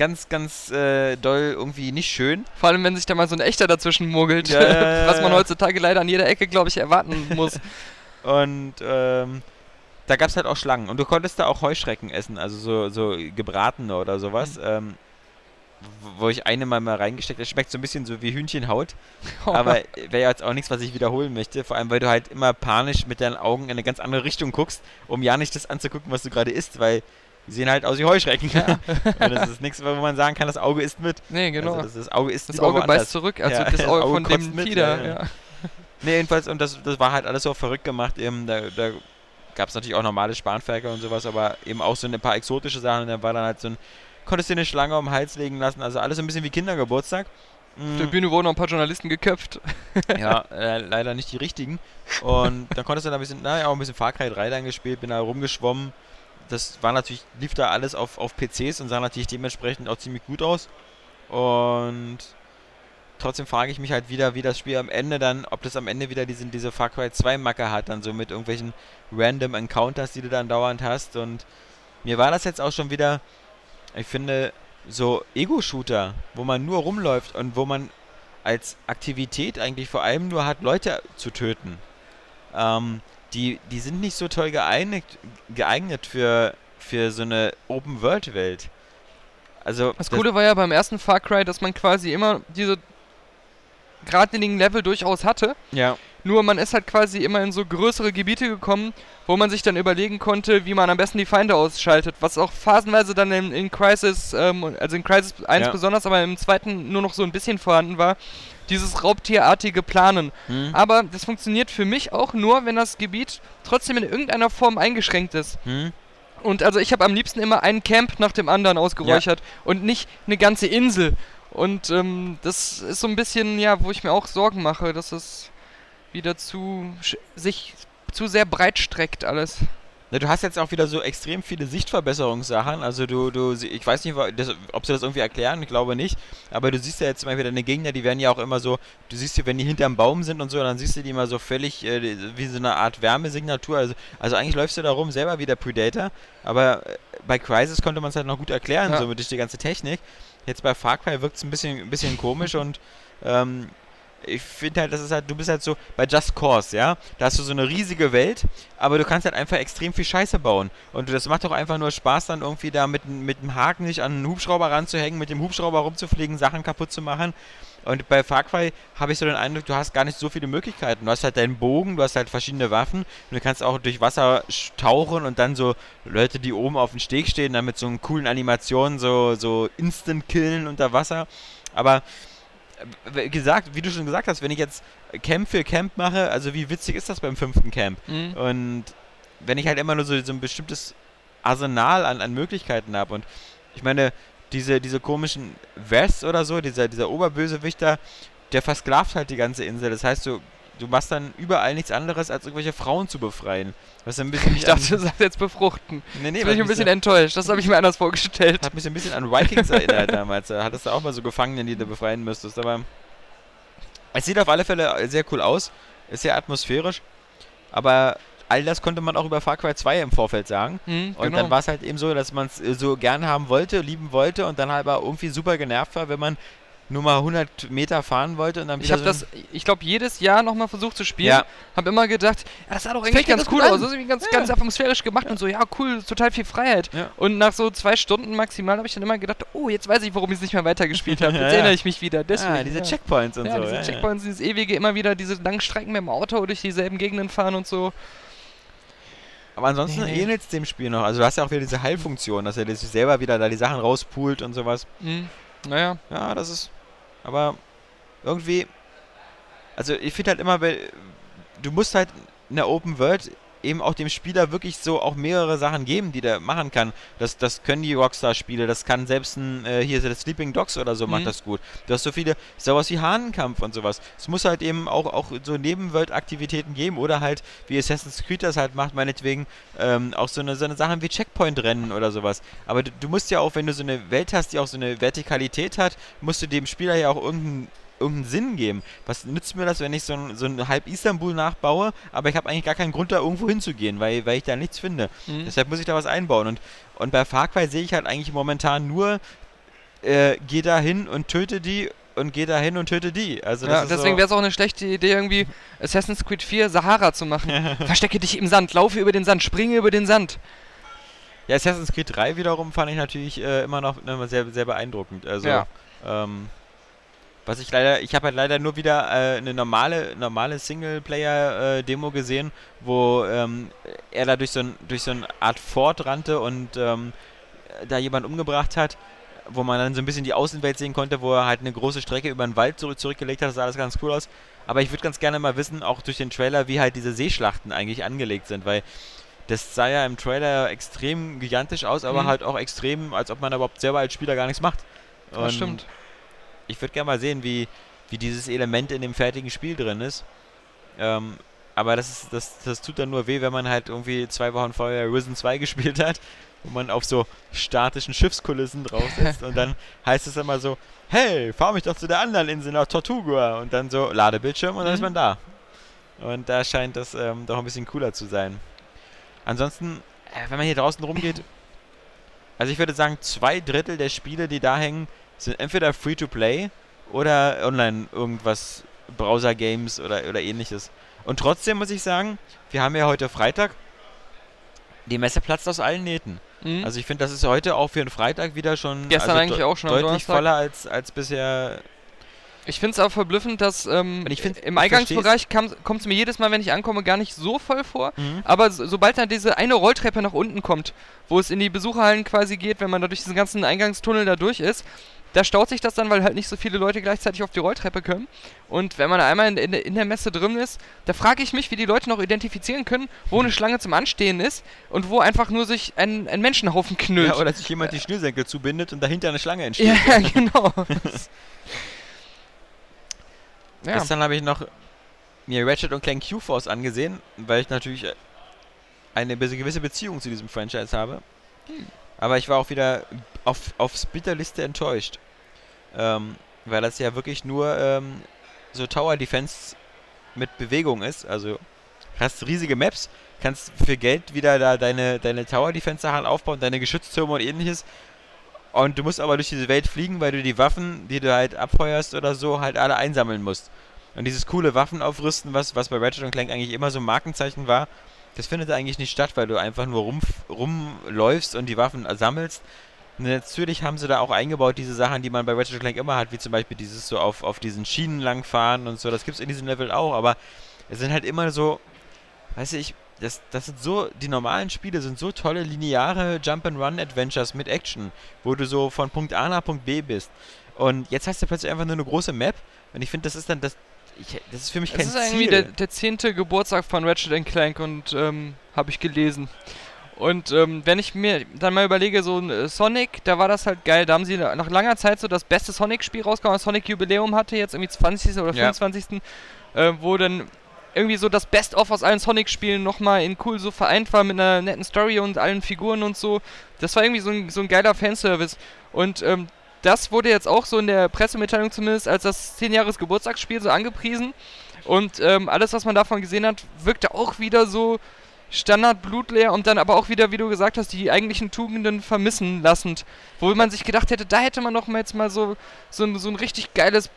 ganz, ganz äh, doll irgendwie nicht schön. vor allem, wenn sich da mal so ein echter dazwischen mogelt, Ja, ja, ja, was man ja. heutzutage leider an jeder Ecke, glaube ich, erwarten muss. Und ähm, da gab es halt auch Schlangen. Und du konntest da auch Heuschrecken essen, also so, so gebratene oder sowas. Ähm, wo ich eine mal mal reingesteckt habe. Schmeckt so ein bisschen so wie Hühnchenhaut. aber wäre jetzt auch nichts, was ich wiederholen möchte. Vor allem, weil du halt immer panisch mit deinen Augen in eine ganz andere Richtung guckst, um ja nicht das anzugucken, was du gerade isst, weil die sehen halt aus wie Heuschrecken. Ja. das ist nichts, wo man sagen kann, das Auge isst mit. Nee, genau. Also das, das, Auge isst Das Auge beißt zurück, also ja, das Auge, Auge von dem mit, Fieder. Ja. Nee, jedenfalls, und das, das war halt alles so verrückt gemacht. Eben, da, da gab es natürlich auch normale Spanferkel und sowas, aber eben auch so ein paar exotische Sachen. Und da war dann halt so ein, konntest dir eine Schlange um den Hals legen lassen, also alles so ein bisschen wie Kindergeburtstag. Auf der Bühne wurden noch ein paar Journalisten geköpft. ja, äh, leider nicht die richtigen. Und dann konntest du da ein bisschen, naja, auch ein bisschen Far Cry 3 dann gespielt, bin da rumgeschwommen. Das war natürlich, lief da alles auf, auf PCs und sah natürlich dementsprechend auch ziemlich gut aus. Und trotzdem frage ich mich halt wieder, wie das Spiel am Ende dann, ob das am Ende wieder diese, diese Far Cry 2 Macke hat, dann so mit irgendwelchen random Encounters, die du dann dauernd hast. Und mir war das jetzt auch schon wieder, ich finde, so Ego-Shooter, wo man nur rumläuft und wo man als Aktivität eigentlich vor allem nur hat, Leute zu töten. Ähm, die, die sind nicht so toll geeignet, geeignet für, für so eine Open-World-Welt. Also das, das Coole war ja beim ersten Far Cry, dass man quasi immer diese geradlinigen Level durchaus hatte. Ja. Nur man ist halt quasi immer in so größere Gebiete gekommen, wo man sich dann überlegen konnte, wie man am besten die Feinde ausschaltet. Was auch phasenweise dann in, in Crisis, ähm, also in Crisis 1 ja. besonders, aber im zweiten nur noch so ein bisschen vorhanden war. Dieses raubtierartige Planen. Hm. Aber das funktioniert für mich auch nur, wenn das Gebiet trotzdem in irgendeiner Form eingeschränkt ist. Hm. Und also ich habe am liebsten immer einen Camp nach dem anderen ausgeräuchert ja. und nicht eine ganze Insel. Und ähm, das ist so ein bisschen, ja, wo ich mir auch Sorgen mache, dass es wieder zu sich zu sehr breit streckt alles. Na, du hast jetzt auch wieder so extrem viele Sichtverbesserungssachen. Also du, du, ich weiß nicht, ob sie das irgendwie erklären, ich glaube nicht. Aber du siehst ja jetzt zum Beispiel deine Gegner, die werden ja auch immer so, du siehst sie, wenn die hinterm Baum sind und so, dann siehst du die immer so völlig äh, wie so eine Art Wärmesignatur. Also, also eigentlich läufst du da rum selber wie der Predator. Aber äh, bei Crisis konnte man es halt noch gut erklären, ja. so mit durch die ganze Technik. Jetzt bei Far Cry wirkt es ein bisschen, ein bisschen komisch und ähm, ich finde halt, das ist halt, du bist halt so bei Just Cause, ja, da hast du so eine riesige Welt, aber du kannst halt einfach extrem viel Scheiße bauen. Und das macht doch einfach nur Spaß, dann irgendwie da mit, mit dem Haken nicht an einen Hubschrauber ranzuhängen, mit dem Hubschrauber rumzufliegen, Sachen kaputt zu machen. Und bei Far Cry habe ich so den Eindruck, du hast gar nicht so viele Möglichkeiten. Du hast halt deinen Bogen, du hast halt verschiedene Waffen. Und du kannst auch durch Wasser tauchen und dann so Leute, die oben auf dem Steg stehen, dann mit so coolen Animationen so, so instant killen unter Wasser. Aber gesagt, wie du schon gesagt hast, wenn ich jetzt Camp für Camp mache, also wie witzig ist das beim fünften Camp? Mhm. Und wenn ich halt immer nur so, so ein bestimmtes Arsenal an, an Möglichkeiten habe und ich meine, diese, diese komischen Vests oder so, dieser, dieser Oberbösewichter, der versklavt halt die ganze Insel. Das heißt, du, du machst dann überall nichts anderes, als irgendwelche Frauen zu befreien. Was ein bisschen ich dachte, du sagst jetzt befruchten. Nee, nee, Jetzt bin ich ein bisschen enttäuscht. Das habe ich mir anders vorgestellt. Hat mich ein bisschen an Vikings erinnert damals. Da hattest du auch mal so Gefangenen, die du befreien müsstest. Aber es sieht auf alle Fälle sehr cool aus. Ist sehr atmosphärisch. Aber all das konnte man auch über Far Cry 2 im Vorfeld sagen. Mhm, und genau. dann war es halt eben so, dass man es so gern haben wollte, lieben wollte und dann halt aber irgendwie super genervt war, wenn man nur mal 100 Meter fahren wollte und dann Ich habe so das, ich glaube, jedes Jahr nochmal versucht zu spielen. Ja. Habe immer gedacht, ja, das sah doch eigentlich ganz cool aus. Das ist irgendwie ganz, ja. ganz atmosphärisch gemacht ja. und so, ja, cool, total viel Freiheit. Ja. Und nach so zwei Stunden maximal habe ich dann immer gedacht, oh, jetzt weiß ich, warum ich es nicht mehr weitergespielt habe. Jetzt erinnere ich mich wieder. Deswegen, ah, diese Checkpoints und ja, so. Diese Checkpoints, dieses ewige, immer wieder diese langen Strecken mit dem Auto durch dieselben Gegenden fahren und so. Aber ansonsten nee, nee. ähnelt es dem Spiel noch. Also du hast ja auch wieder diese Heilfunktion, dass er sich selber wieder da die Sachen rauspult und sowas. Mhm. Naja. Ja, das ist aber irgendwie, also ich finde halt immer, du musst halt in der Open World eben auch dem Spieler wirklich so auch mehrere Sachen geben, die der machen kann. Das, das können die Rockstar-Spiele, das kann selbst ein, äh, hier der Sleeping Dogs oder so mhm. macht das gut. Du hast so viele, sowas wie Hahnenkampf und sowas. Es muss halt eben auch, auch so Nebenwelt-Aktivitäten geben oder halt, wie Assassin's Creed das halt macht, meinetwegen ähm, auch so eine, so eine Sachen wie Checkpoint-Rennen oder sowas. Aber du, du musst ja auch, wenn du so eine Welt hast, die auch so eine Vertikalität hat, musst du dem Spieler ja auch irgendeinen irgendeinen Sinn geben. Was nützt mir das, wenn ich so ein, so ein halb Istanbul nachbaue, aber ich habe eigentlich gar keinen Grund, da irgendwo hinzugehen, weil, weil ich da nichts finde. Mhm. Deshalb muss ich da was einbauen. Und, und bei Far Cry sehe ich halt eigentlich momentan nur, äh, geh da hin und töte die und geh da hin und töte die. Also ja, deswegen so wäre es auch eine schlechte Idee, irgendwie Assassin's Creed 4 Sahara zu machen. Verstecke dich im Sand, laufe über den Sand, springe über den Sand. Ja, Assassin's Creed 3 wiederum fand ich natürlich äh, immer noch immer sehr, sehr beeindruckend. Also, Ja. ähm, was ich leider, ich habe halt leider nur wieder äh, eine normale, normale Singleplayer-Demo gesehen, wo ähm, er da durch so, ein, durch so eine Art Fort rannte und ähm, da jemand umgebracht hat, wo man dann so ein bisschen die Außenwelt sehen konnte, wo er halt eine große Strecke über den Wald zurück, zurückgelegt hat. Das sah alles ganz cool aus. Aber ich würde ganz gerne mal wissen, auch durch den Trailer, wie halt diese Seeschlachten eigentlich angelegt sind, weil das sah ja im Trailer extrem gigantisch aus, aber Mhm. halt auch extrem, als ob man überhaupt selber als Spieler gar nichts macht. Das stimmt. Ich würde gerne mal sehen, wie, wie dieses Element in dem fertigen Spiel drin ist. Ähm, aber das, ist, das, das tut dann nur weh, wenn man halt irgendwie zwei Wochen vorher Risen 2 gespielt hat, wo man auf so statischen Schiffskulissen drauf sitzt und dann heißt es immer so, hey, fahr mich doch zu der anderen Insel nach Tortuga und dann so Ladebildschirm und dann ist Mhm. man da. Und da scheint das ähm, doch ein bisschen cooler zu sein. Ansonsten, äh, wenn man hier draußen rumgeht, also ich würde sagen, zwei Drittel der Spiele, die da hängen, sind entweder Free-to-Play oder online irgendwas, Browser-Games oder, oder ähnliches. Und trotzdem muss ich sagen, wir haben ja heute Freitag, die Messe platzt aus allen Nähten. Mhm. Also ich finde, das ist heute auch für einen Freitag wieder schon Gestern also eigentlich auch schon deutlich voller als, als bisher. Ich finde es auch verblüffend, dass ähm, find- im ich Eingangsbereich kommt es mir jedes Mal, wenn ich ankomme, gar nicht so voll vor. Aber so, sobald dann diese eine Rolltreppe nach unten kommt, wo es in die Besucherhallen quasi geht, wenn man da durch diesen ganzen Eingangstunnel da durch ist, da staut sich das dann, weil halt nicht so viele Leute gleichzeitig auf die Rolltreppe können. Und wenn man einmal in, in, in der Messe drin ist, da frage ich mich, wie die Leute noch identifizieren können, wo eine Schlange zum Anstehen ist und wo einfach nur sich ein, ein Menschenhaufen knüllt. Ja, oder sich jemand die Schnürsenkel zubindet und dahinter eine Schlange entsteht. Ja, genau. ja. Gestern habe ich noch mir Ratchet und Clank Q-Force angesehen, weil ich natürlich eine gewisse Beziehung zu diesem Franchise habe. Hm. Aber ich war auch wieder auf, aufs bitterlichste enttäuscht. Ähm, weil das ja wirklich nur ähm, so Tower Defense mit Bewegung ist. Also hast riesige Maps, kannst für Geld wieder da deine, deine Tower Defense Sachen aufbauen, deine Geschütztürme und ähnliches. Und du musst aber durch diese Welt fliegen, weil du die Waffen, die du halt abfeuerst oder so, halt alle einsammeln musst. Und dieses coole Waffenaufrüsten, was, was bei Ratchet Clank eigentlich immer so ein Markenzeichen war, das findet eigentlich nicht statt, weil du einfach nur rum, rumläufst und die Waffen sammelst. Natürlich haben sie da auch eingebaut, diese Sachen, die man bei Ratchet Clank immer hat, wie zum Beispiel dieses so auf, auf diesen Schienen langfahren und so. Das gibt es in diesem Level auch, aber es sind halt immer so, weißt du, ich, das, das sind so, die normalen Spiele sind so tolle lineare Jump-and-Run-Adventures mit Action, wo du so von Punkt A nach Punkt B bist. Und jetzt hast du plötzlich einfach nur eine große Map und ich finde, das ist dann das, ich, das ist für mich kein Es ist irgendwie Ziel. der, der zehnte Geburtstag von Ratchet Clank und ähm, habe ich gelesen. Und ähm, wenn ich mir dann mal überlege, so ein äh, Sonic, da war das halt geil. Da haben sie nach langer Zeit so das beste Sonic-Spiel rausgehauen. das Sonic Jubiläum hatte jetzt irgendwie 20. oder Ja. 25. Äh, wo dann irgendwie so das Best-of aus allen Sonic-Spielen nochmal in cool so vereint war mit einer netten Story und allen Figuren und so. Das war irgendwie so ein, so ein geiler Fanservice. Und ähm, das wurde jetzt auch so in der Pressemitteilung zumindest als das 10 Jahres Geburtstagsspiel so angepriesen. Und ähm, alles, was man davon gesehen hat, wirkte auch wieder so Standard blutleer und dann aber auch wieder, wie du gesagt hast, die eigentlichen Tugenden vermissen lassend. Wo man sich gedacht hätte, da hätte man doch mal jetzt mal so, so, so ein richtig geiles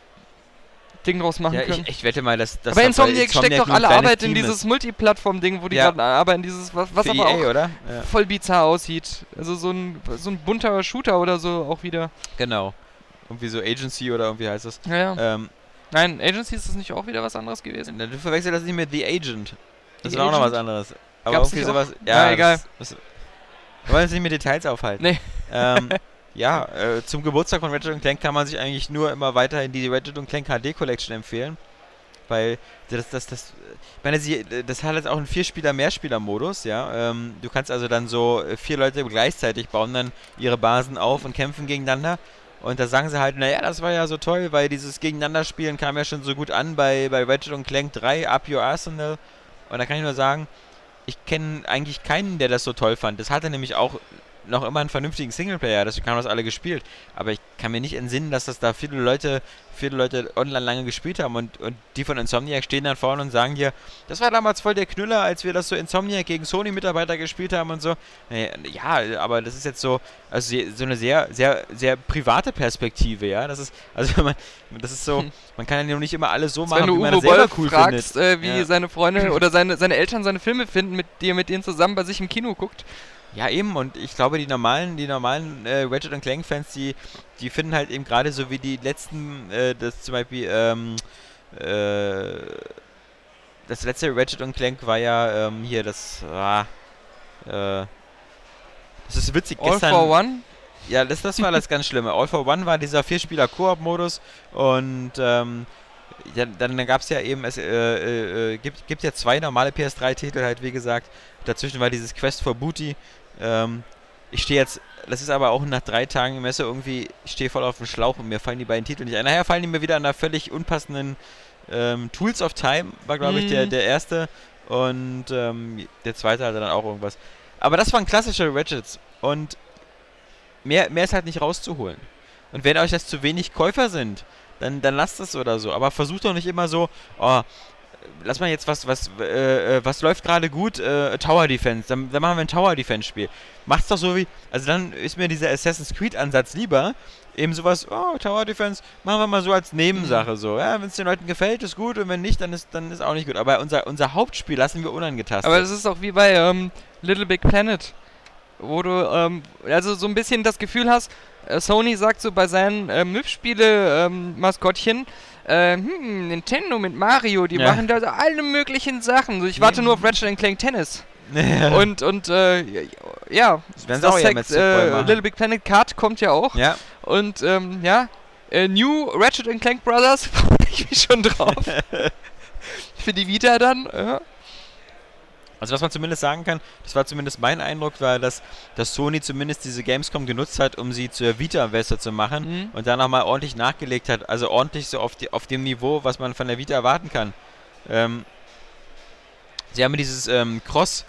Ding draus machen ja, können. ich, ich wette mal, dass das aber Insomniac steckt doch alle Arbeit in dieses ist. Multiplattform-Ding, wo die Ja. gerade arbeiten, dieses, was, was aber EA, auch oder? Ja. voll bizarr aussieht. Also so ein, so ein bunter Shooter oder so auch wieder. Genau. Irgendwie so Agency oder irgendwie heißt das. Ja, ja. Ähm, Nein, Agency ist das nicht auch wieder was anderes gewesen? du verwechselst das nicht mit The Agent. Das The war auch noch was anderes. Aber Gab's irgendwie nicht auch? sowas. Ja, egal. Das, das, wir wollen uns nicht mit Details aufhalten. Nee. Ähm, ja, äh, zum Geburtstag von Ratchet Clank kann man sich eigentlich nur immer weiterhin die Ratchet Clank HD Collection empfehlen. Weil das, das, das, ich meine, das hat jetzt auch einen Vierspieler-Mehrspieler-Modus, ja. Ähm, du kannst also dann so vier Leute gleichzeitig bauen dann ihre Basen auf und kämpfen gegeneinander. Und da sagen sie halt, naja, das war ja so toll, weil dieses Gegeneinanderspielen kam ja schon so gut an bei, bei Ratchet und Clank 3, Up Your Arsenal. Und da kann ich nur sagen, ich kenne eigentlich keinen, der das so toll fand. Das hatte nämlich auch noch immer einen vernünftigen Singleplayer, deswegen haben das alle gespielt. Aber ich kann mir nicht entsinnen, dass das da viele Leute, viele Leute online lange gespielt haben und, und die von Insomniac stehen dann vorne und sagen dir, das war damals voll der Knüller, als wir das so Insomniac gegen Sony-Mitarbeiter gespielt haben und so. Ja, aber das ist jetzt so, also so eine sehr, sehr, sehr private Perspektive, ja. Das ist, also man, das ist so, man kann ja nicht immer alles so Wenn machen, wie man das selber Boll cool fragst, findet. äh, wie Ja. seine Freunde oder seine, seine Eltern seine Filme finden, mit die er mit denen zusammen bei sich im Kino guckt, Ja, eben, und ich glaube, die normalen, die normalen äh, Ratchet Clank-Fans, die, die finden halt eben gerade so wie die letzten, äh, das zum Beispiel, ähm, äh, das letzte Ratchet Clank war ja ähm, hier das, ah, äh, das ist witzig, All gestern, for One? ja, das, das war das ganz Schlimme. All for One war dieser Vierspieler-Koop-Modus und ähm, ja, dann, dann gab es ja eben, es äh, äh, äh, gibt, gibt ja zwei normale PS3-Titel halt, wie gesagt. Dazwischen war dieses Quest for Booty. Ähm, ich stehe jetzt, das ist aber auch nach drei Tagen Messe irgendwie, ich stehe voll auf dem Schlauch und mir fallen die beiden Titel nicht ein. Nachher fallen die mir wieder an einer völlig unpassenden ähm, Tools of Time, war glaube ich der, Mhm. der erste und ähm, der zweite hatte dann auch irgendwas. Aber das waren klassische Ratchets und mehr, mehr ist halt nicht rauszuholen. Und wenn euch das zu wenig Käufer sind, dann, dann lasst es oder so. Aber versucht doch nicht immer so, oh, lass mal jetzt was, was, äh, äh, was läuft gerade gut? Äh, Tower Defense. Dann, dann machen wir ein Tower Defense Spiel. Macht's doch so wie, also dann ist mir dieser Assassin's Creed Ansatz lieber. Eben sowas, oh, Tower Defense, machen wir mal so als Nebensache so. Ja, wenn es den Leuten gefällt, ist gut und wenn nicht, dann ist, dann ist auch nicht gut. Aber unser, unser Hauptspiel lassen wir unangetastet. Aber es ist auch wie bei ähm, Little Big Planet, wo du ähm, also so ein bisschen das Gefühl hast, äh, Sony sagt so bei seinen ähm, Hüpfspiele-Maskottchen, äh, hm, Nintendo mit Mario, die Ja. machen da so alle möglichen Sachen. So, ich warte nur auf Ratchet Clank Tennis. und Und, und äh, ja, das auch ja äh. Little Big Planet Kart kommt ja auch. Ja, Und ähm, ja, äh, New Ratchet Clank Brothers, freue ich mich schon drauf. Für die Vita dann. Ja. Also was man zumindest sagen kann, das war zumindest mein Eindruck, war, dass, dass Sony zumindest diese Gamescom genutzt hat, um sie zur Vita besser zu machen Mhm. und da nochmal ordentlich nachgelegt hat. Also ordentlich so auf, die, auf dem Niveau, was man von der Vita erwarten kann. Ähm, sie haben dieses ähm, Cross,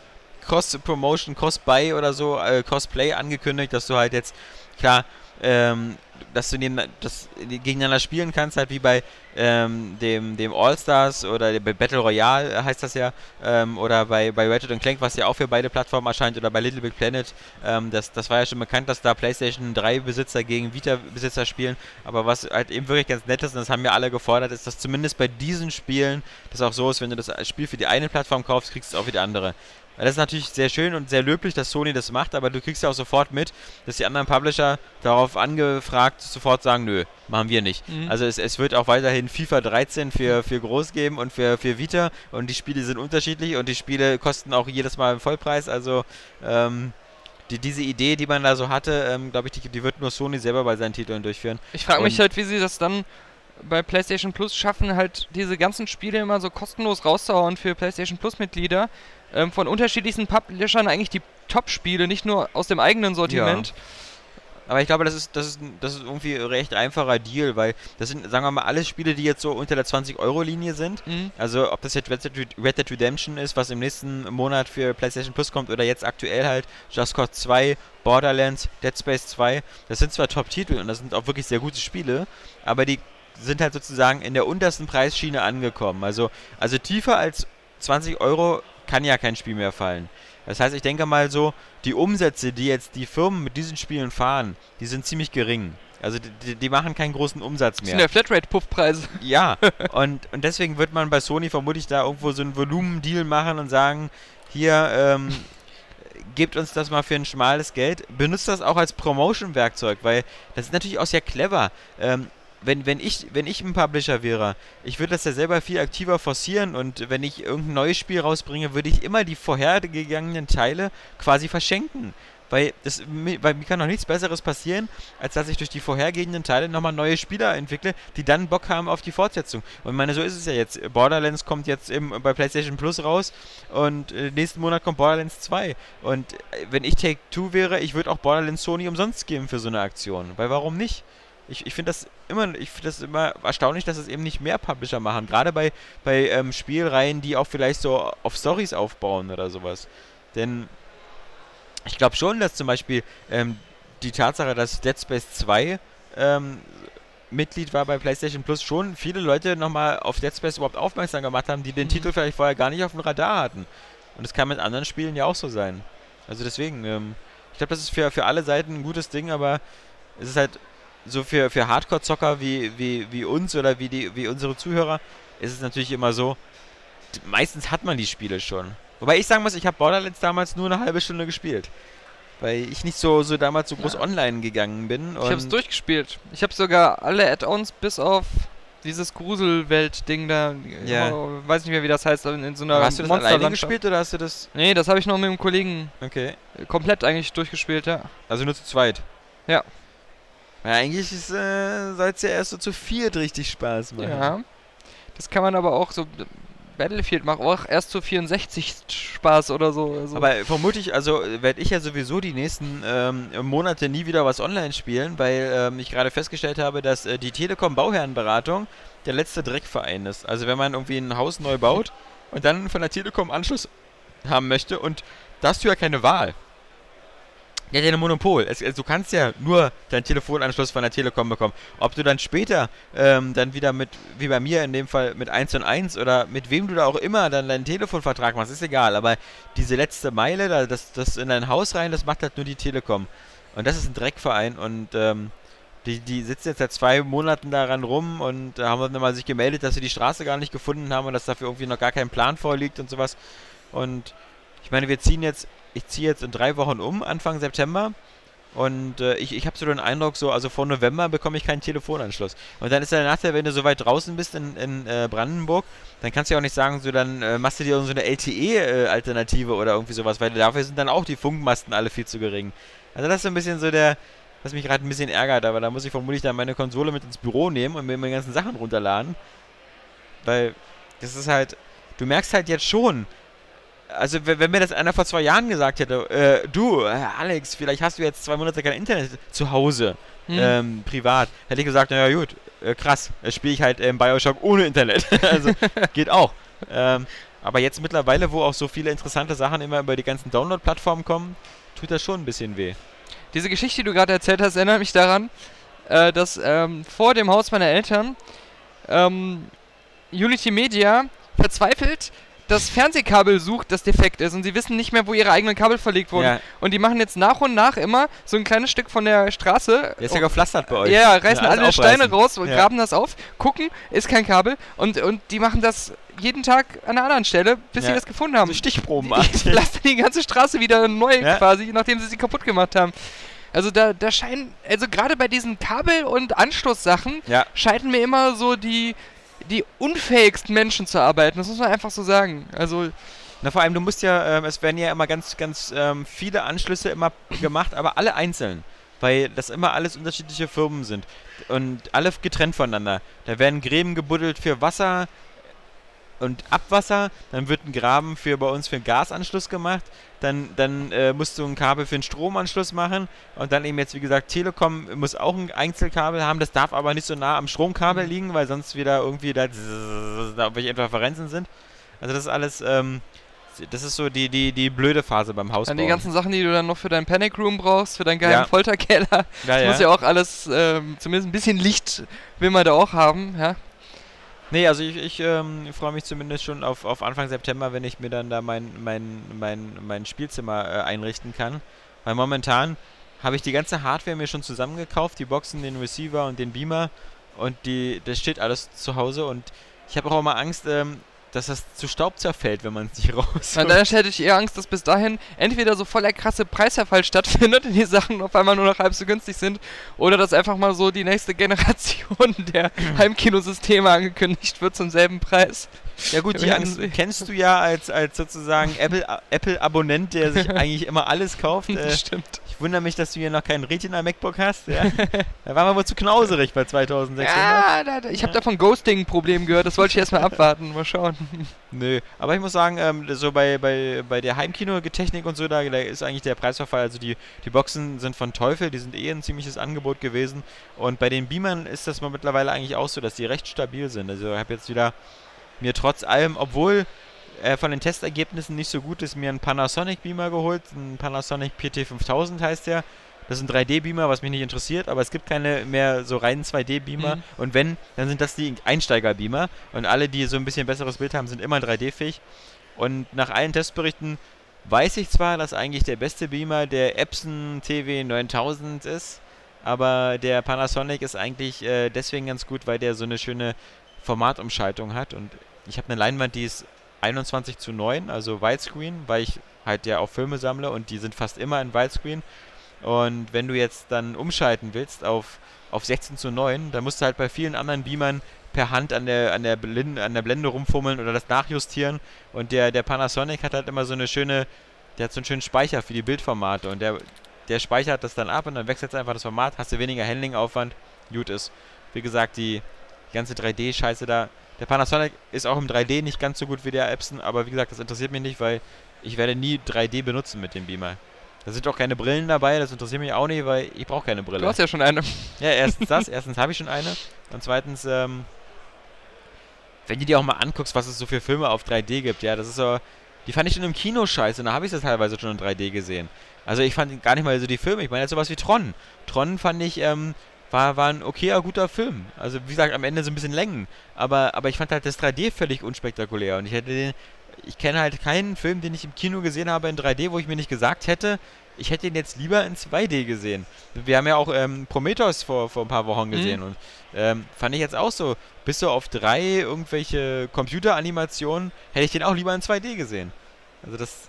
Cross-Promotion, Cross-Buy oder so, äh, Cross-Play angekündigt, dass du halt jetzt, klar, ähm, dass du das gegeneinander spielen kannst, halt wie bei ähm, dem, dem All-Stars oder bei Battle Royale heißt das ja, ähm, oder bei, bei Ratchet Clank, was ja auch für beide Plattformen erscheint, oder bei Little Big Planet. Ähm, das, das war ja schon bekannt, dass da PlayStation 3 Besitzer gegen Vita-Besitzer spielen, aber was halt eben wirklich ganz nett ist, und das haben wir alle gefordert, ist, dass zumindest bei diesen Spielen das auch so ist, wenn du das Spiel für die eine Plattform kaufst, kriegst du es auch für die andere. Weil das ist natürlich sehr schön und sehr löblich, dass Sony das macht, aber du kriegst ja auch sofort mit, dass die anderen Publisher darauf angefragt sofort sagen, nö, machen wir nicht. Mhm. Also es, es wird auch weiterhin FIFA 13 für, für Groß geben und für, für Vita und die Spiele sind unterschiedlich und die Spiele kosten auch jedes Mal einen Vollpreis, also ähm, die, diese Idee, die man da so hatte, ähm, glaube ich, die, die wird nur Sony selber bei seinen Titeln durchführen. Ich frage mich halt, wie sie das dann bei PlayStation Plus schaffen, halt diese ganzen Spiele immer so kostenlos rauszuhauen für PlayStation Plus Mitglieder. Ähm, von unterschiedlichsten Publishern eigentlich die Top-Spiele, nicht nur aus dem eigenen Sortiment. Aber ich glaube, das ist, das ist, das ist irgendwie ein recht einfacher Deal, weil das sind, sagen wir mal, alle Spiele, die jetzt so unter der 20-Euro-Linie sind. Mhm. Also ob das jetzt Red Dead, Red Dead Redemption ist, was im nächsten Monat für PlayStation Plus kommt, oder jetzt aktuell halt Just Cause 2, Borderlands, Dead Space 2. Das sind zwar Top-Titel und das sind auch wirklich sehr gute Spiele, aber die sind halt sozusagen in der untersten Preisschiene angekommen. Also, also tiefer als 20 Euro kann ja kein Spiel mehr fallen. Das heißt, ich denke mal so, die Umsätze, die jetzt die Firmen mit diesen Spielen fahren, die sind ziemlich gering. Also die, die- machen keinen großen Umsatz Das mehr. sind ja Flatrate-Puffpreise. Ja, und, und deswegen wird man bei Sony vermutlich da irgendwo so einen Volumendeal machen und sagen, hier, ähm, gebt uns das mal für ein schmales Geld. Benutzt das auch als Promotion-Werkzeug, weil das ist natürlich auch sehr clever. Ähm, wenn, wenn, ich, wenn ich ein Publisher wäre, ich würde das ja selber viel aktiver forcieren und wenn ich irgendein neues Spiel rausbringe, würde ich immer die vorhergegangenen Teile quasi verschenken. Weil, das, weil mir kann noch nichts Besseres passieren, als dass ich durch die vorhergehenden Teile nochmal neue Spieler entwickle, die dann Bock haben auf die Fortsetzung. Und ich meine, so ist es ja jetzt. Borderlands kommt jetzt im, bei PlayStation Plus raus und äh, nächsten Monat kommt Borderlands 2. Und äh, wenn ich Take-Two wäre, ich würde auch Borderlands Sony umsonst geben für so eine Aktion. Weil warum nicht? Ich, ich finde das immer, ich finde das immer erstaunlich, dass es eben nicht mehr Publisher machen. Gerade bei, bei ähm, Spielreihen, die auch vielleicht so auf Stories aufbauen oder sowas. Denn ich glaube schon, dass zum Beispiel ähm, die Tatsache, dass Dead Space 2 ähm, Mitglied war bei PlayStation Plus, schon viele Leute nochmal auf Dead Space überhaupt aufmerksam gemacht haben, die den Mhm. Titel vielleicht vorher gar nicht auf dem Radar hatten. Und das kann mit anderen Spielen ja auch so sein. Also deswegen, ähm, ich glaube, das ist für, für alle Seiten ein gutes Ding, aber es ist halt so für, für Hardcore-Zocker wie, wie, wie uns oder wie, die, wie unsere Zuhörer, ist es natürlich immer so, meistens hat man die Spiele schon. Wobei ich sagen muss, ich habe Borderlands damals nur eine halbe Stunde gespielt. weil ich nicht so, so damals so groß Ja. online gegangen bin. Ich hab's und- durchgespielt. Ich habe sogar alle Add-ons bis auf dieses Gruselwelt-Ding da. Ja. Oh, weiß nicht mehr, wie das heißt, in, so einer hast du das alleine gespielt oder hast du das... Nee, das habe ich noch mit einem Kollegen Okay. komplett eigentlich durchgespielt, ja. Also nur zu zweit? Ja. Ja, eigentlich ist, äh, soll es ja erst so zu viert richtig Spaß machen. Ja. Das kann man aber auch so. Battlefield macht auch erst zu 64 Spaß oder so. Also Aber vermutlich, also werde ich ja sowieso die nächsten ähm, Monate nie wieder was online spielen, weil ähm, ich gerade festgestellt habe, dass äh, die Telekom Bauherrenberatung der letzte Dreckverein ist. Also wenn man irgendwie ein Haus neu baut und dann von der Telekom Anschluss haben möchte und da hast du ja keine Wahl. Ja ein Monopol. Es, also du kannst ja nur deinen Telefonanschluss von der Telekom bekommen. Ob du dann später ähm, dann wieder mit, wie bei mir in dem Fall, mit 1 und 1 oder mit wem du da auch immer dann deinen Telefonvertrag machst, ist egal. Aber diese letzte Meile, da, das, das in dein Haus rein, das macht halt nur die Telekom. Und das ist ein Dreckverein und ähm, die, die sitzen jetzt seit zwei Monaten daran rum und äh, haben dann mal sich gemeldet, dass sie die Straße gar nicht gefunden haben und dass dafür irgendwie noch gar kein Plan vorliegt und sowas. Und ich meine, wir ziehen jetzt, ich ziehe jetzt in drei Wochen um, Anfang September. Und äh, ich, ich habe so den Eindruck, so, also vor November bekomme ich keinen Telefonanschluss. Und dann ist der Nachteil, wenn du so weit draußen bist in, in äh, Brandenburg, dann kannst du ja auch nicht sagen, so dann äh, machst du dir so eine LTE-Alternative oder irgendwie sowas, weil dafür sind dann auch die Funkmasten alle viel zu gering. Also das ist so ein bisschen so der, was mich gerade ein bisschen ärgert, aber da muss ich vermutlich dann meine Konsole mit ins Büro nehmen und mir meine ganzen Sachen runterladen. Weil das ist halt, du merkst halt jetzt schon, also wenn, mir das einer vor zwei Jahren gesagt hätte, äh, du, äh, Alex, vielleicht hast du jetzt zwei Monate kein Internet zu Hause, Hm. ähm, privat, hätte ich gesagt, naja gut, äh, krass, spiele ich halt ähm, Bioshock ohne Internet. also geht auch. Ähm, aber jetzt mittlerweile, wo auch so viele interessante Sachen immer über die ganzen Download-Plattformen kommen, tut das schon ein bisschen weh. Diese Geschichte, die du gerade erzählt hast, erinnert mich daran, äh, dass ähm, vor dem Haus meiner Eltern ähm, Unity Media verzweifelt das Fernsehkabel sucht, das defekt ist und sie wissen nicht mehr, wo ihre eigenen Kabel verlegt wurden. Ja, Und die machen jetzt nach und nach immer so ein kleines Stück von der Straße. der ist ja gepflastert bei euch. Ja, reißen Ja, alle Steine aufreißen. raus und Ja. graben das auf, gucken, ist kein Kabel und, und die machen das jeden Tag an einer anderen Stelle, bis sie das gefunden haben. So Stichproben. Die pflastern die ganze Straße wieder neu Ja. quasi, nachdem sie sie kaputt gemacht haben. Also da, da scheinen, also gerade bei diesen Kabel- und Anschlusssachen ja, scheinen mir immer so die, die unfähigsten Menschen zu arbeiten. Das muss man einfach so sagen. Also Na, vor allem, du musst ja, ähm, es werden ja immer ganz, ganz ähm, viele Anschlüsse immer gemacht, aber alle einzeln. Weil das immer alles unterschiedliche Firmen sind. Und alle getrennt voneinander. Da werden Gräben gebuddelt für Wasser und Abwasser. Dann wird ein Graben für bei uns für einen Gasanschluss gemacht. Dann, dann äh, musst du ein Kabel für einen Stromanschluss machen. Und dann eben jetzt, wie gesagt, Telekom muss auch ein Einzelkabel haben. Das darf aber nicht so nah am Stromkabel liegen, weil sonst wieder irgendwie da, da irgendwelche Interferenzen sind. Also das ist alles, ähm, das ist so die, die, die blöde Phase beim Hausbau. dann die ganzen Sachen, die du dann noch für deinen Panic Room brauchst, für deinen geheimen Ja. Folterkeller. ja, Das ja. muss ja auch alles, ähm, zumindest ein bisschen Licht will man da auch haben, ja. Nee, also ich, ich ähm, freue mich zumindest schon auf, auf Anfang September, wenn ich mir dann da mein, mein, mein, mein Spielzimmer äh, einrichten kann. Weil momentan habe ich die ganze Hardware mir schon zusammengekauft, die Boxen, den Receiver und den Beamer und die, das steht alles zu Hause und ich habe auch immer Angst, ähm, dass das zu Staub zerfällt, wenn man es nicht raus. An Stelle hätte ich eher Angst, dass bis dahin entweder so voll der krasse Preisverfall stattfindet und die Sachen auf einmal nur noch halb so günstig sind oder dass einfach mal so die nächste Generation der Heimkinosysteme angekündigt wird zum selben Preis. Ja gut, die Angst kennst du ja als, als sozusagen Apple- Apple-Abonnent, der sich eigentlich immer alles kauft. Äh, Stimmt. Ich wundere mich, dass du hier noch keinen Retina MacBook hast. Ja? da waren wir wohl zu knauserig bei 2600. Ja, da, da, ich habe davon Ghosting ein Problem gehört, das wollte ich erstmal abwarten, mal schauen. Nö, aber ich muss sagen, ähm, so bei, bei, bei der Heimkino-Technik und so, da, da ist eigentlich der Preisverfall, also die, die Boxen sind von Teufel, die sind eh ein ziemliches Angebot gewesen. Und bei den Beamern ist das mal mittlerweile eigentlich auch so, dass die recht stabil sind. Also ich habe jetzt wieder mir trotz allem, obwohl äh, von den Testergebnissen nicht so gut ist, mir einen Panasonic Beamer geholt, ein Panasonic PT5000 heißt der. Das ist ein 3D-Beamer, was mich nicht interessiert, aber es gibt keine mehr so reinen 2D-Beamer. Mhm. Und wenn, dann sind das die Einsteiger-Beamer. Und alle, die so ein bisschen besseres Bild haben, sind immer 3D-fähig. Und nach allen Testberichten weiß ich zwar, dass eigentlich der beste Beamer der Epson TW9000 ist, aber der Panasonic ist eigentlich äh, deswegen ganz gut, weil der so eine schöne Formatumschaltung hat. Und ich habe eine Leinwand, die ist 21 zu 9, also Widescreen, weil ich halt ja auch Filme sammle und die sind fast immer in Widescreen. Und wenn du jetzt dann umschalten willst auf, auf 16 zu 9, dann musst du halt bei vielen anderen Beamern per Hand an der, an der, Blende, an der Blende rumfummeln oder das nachjustieren. Und der, der Panasonic hat halt immer so eine schöne, der hat so einen schönen Speicher für die Bildformate und der, der speichert das dann ab und dann wechselt einfach das Format, hast du weniger Handlingaufwand, gut ist. Wie gesagt, die ganze 3D-Scheiße da. Der Panasonic ist auch im 3D nicht ganz so gut wie der Epson, aber wie gesagt, das interessiert mich nicht, weil ich werde nie 3D benutzen mit dem Beamer. Da sind auch keine Brillen dabei, das interessiert mich auch nicht, weil ich brauche keine Brille. Du hast ja schon eine. Ja, erstens das, erstens habe ich schon eine und zweitens, ähm, wenn du dir auch mal anguckst, was es so für Filme auf 3D gibt, ja, das ist so, die fand ich schon im Kino scheiße und da habe ich das teilweise schon in 3D gesehen. Also ich fand gar nicht mal so die Filme, ich meine jetzt sowas wie Tron. Tron fand ich, ähm, war, war ein okayer, guter Film. Also wie gesagt, am Ende so ein bisschen Längen. Aber, aber ich fand halt das 3D völlig unspektakulär und ich hätte den, ich kenne halt keinen Film, den ich im Kino gesehen habe in 3D, wo ich mir nicht gesagt hätte, ich hätte ihn jetzt lieber in 2D gesehen. Wir haben ja auch ähm, Prometheus vor, vor ein paar Wochen gesehen mhm. und ähm, fand ich jetzt auch so, bis so auf drei irgendwelche Computeranimationen, hätte ich den auch lieber in 2D gesehen. Also das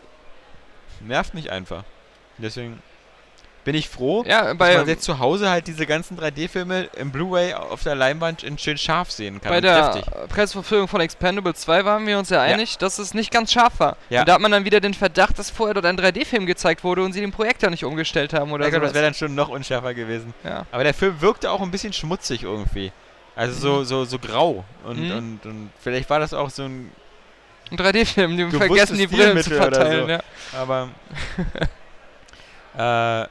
nervt mich einfach. Deswegen bin ich froh, ja, dass man jetzt zu Hause halt diese ganzen 3D-Filme im Blu-ray auf der Leinwand in schön scharf sehen kann. Bei der kräftig. Presseverführung von Expendable 2 waren wir uns ja einig, ja. dass es nicht ganz scharf war. Ja. Und da hat man dann wieder den Verdacht, dass vorher dort ein 3D-Film gezeigt wurde und sie den Projektor nicht umgestellt haben oder so. Das wäre dann schon noch unschärfer gewesen. Ja. Aber der Film wirkte auch ein bisschen schmutzig irgendwie. Also so, mhm. so, so grau. Und, mhm. und, und vielleicht war das auch so ein ein 3D-Film, die vergessen die Brillen zu verteilen, so. ja. Aber äh,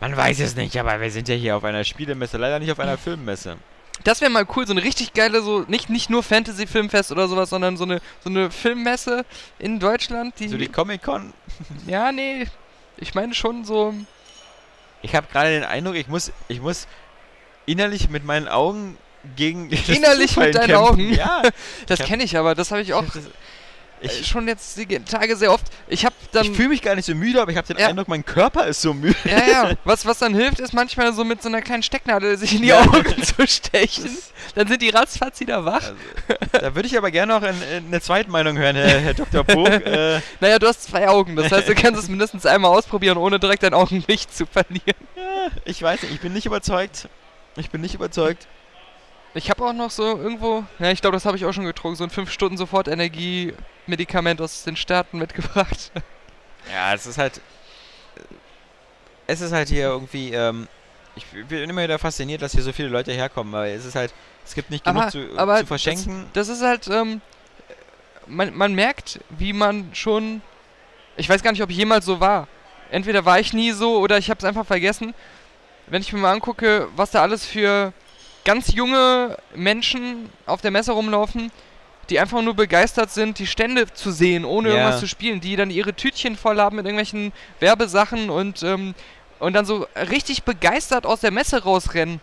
man weiß es nicht, aber wir sind ja hier auf einer Spielemesse, leider nicht auf einer Filmmesse. Das wäre mal cool, so eine richtig geile, so nicht, nicht nur Fantasy-Filmfest oder sowas, sondern so eine, so eine Filmmesse in Deutschland. Die so die Comic-Con? Ja, nee. Ich meine schon so. Ich habe gerade den Eindruck, ich muss, ich muss innerlich mit meinen Augen gegen. Innerlich mit deinen kämpfen. Augen? Ja. Das kenne ich aber, das habe ich auch. Ich ich äh, schon jetzt die Tage sehr oft. Ich habe dann. Ich fühle mich gar nicht so müde, aber ich habe den ja. Eindruck, mein Körper ist so müde. Ja, ja. Was, was dann hilft, ist manchmal so mit so einer kleinen Stecknadel sich in die ja. Augen zu stechen. Dann sind die ratzfatz wieder wach. Also, da würde ich aber gerne noch in, in eine zweite Meinung hören, Herr, Herr Dr. Pog. Äh. Naja, du hast zwei Augen. Das heißt, du kannst es mindestens einmal ausprobieren, ohne direkt dein Augenlicht zu verlieren. Ja, ich weiß nicht. Ich bin nicht überzeugt. Ich bin nicht überzeugt. Ich habe auch noch so irgendwo, ja, ich glaube, das habe ich auch schon getrunken, so ein 5 Stunden Sofort-Energie-Medikament aus den Staaten mitgebracht. Ja, es ist halt. Es ist halt hier irgendwie. Ähm, ich bin immer wieder fasziniert, dass hier so viele Leute herkommen, weil es ist halt. Es gibt nicht genug aber, zu, aber zu verschenken. Das, das ist halt. Ähm, man, man merkt, wie man schon. Ich weiß gar nicht, ob ich jemals so war. Entweder war ich nie so oder ich habe es einfach vergessen. Wenn ich mir mal angucke, was da alles für ganz junge Menschen auf der Messe rumlaufen, die einfach nur begeistert sind, die Stände zu sehen, ohne ja. irgendwas zu spielen, die dann ihre Tütchen voll haben mit irgendwelchen Werbesachen und, ähm, und dann so richtig begeistert aus der Messe rausrennen.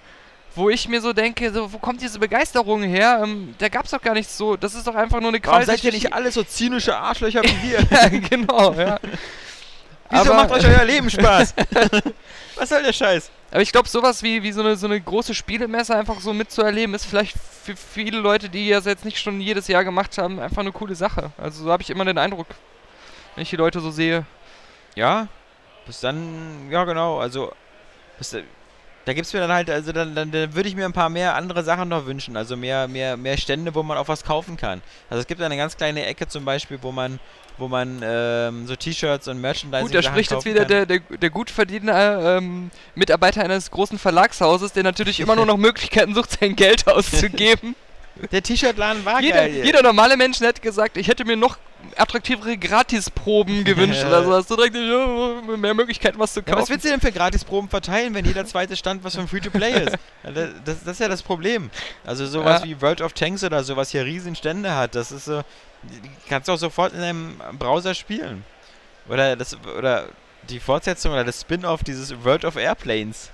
Wo ich mir so denke, so, wo kommt diese Begeisterung her? Ähm, da gab's doch gar nichts so. Das ist doch einfach nur eine Qual. Warum seid ihr nicht alle so zynische Arschlöcher wie wir? ja, genau, ja. Wieso Aber macht euch euer Leben Spaß? Was soll der Scheiß? Aber ich glaube, sowas wie, wie so, eine, so eine große Spielemesse einfach so mitzuerleben, ist vielleicht für viele Leute, die das jetzt nicht schon jedes Jahr gemacht haben, einfach eine coole Sache. Also so habe ich immer den Eindruck, wenn ich die Leute so sehe. Ja, bis dann, ja genau, also bis, da gibt es mir dann halt, also dann, dann, dann würde ich mir ein paar mehr andere Sachen noch wünschen, also mehr, mehr, mehr Stände, wo man auch was kaufen kann. Also es gibt eine ganz kleine Ecke zum Beispiel, wo man wo man ähm, so T-Shirts und Merchandising Gut, da spricht jetzt wieder der, der, der gut verdienende ähm, Mitarbeiter eines großen Verlagshauses, der natürlich immer nur noch Möglichkeiten sucht, sein Geld auszugeben. Der T-Shirt-Laden war jeder, geil. Jeder normale Mensch hätte gesagt, ich hätte mir noch attraktivere Gratisproben gewünscht oder so. Hast du direkt ja, mehr Möglichkeiten, was zu kaufen. Ja, was willst du denn für Gratisproben verteilen, wenn jeder zweite Stand was von Free-to-Play ist? Das, das, das, ist ja das Problem. Also sowas ja. wie World of Tanks oder sowas hier riesen Stände hat, das ist so, kannst du auch sofort in deinem Browser spielen. Oder das oder die Fortsetzung oder das Spin-off dieses World of Airplanes.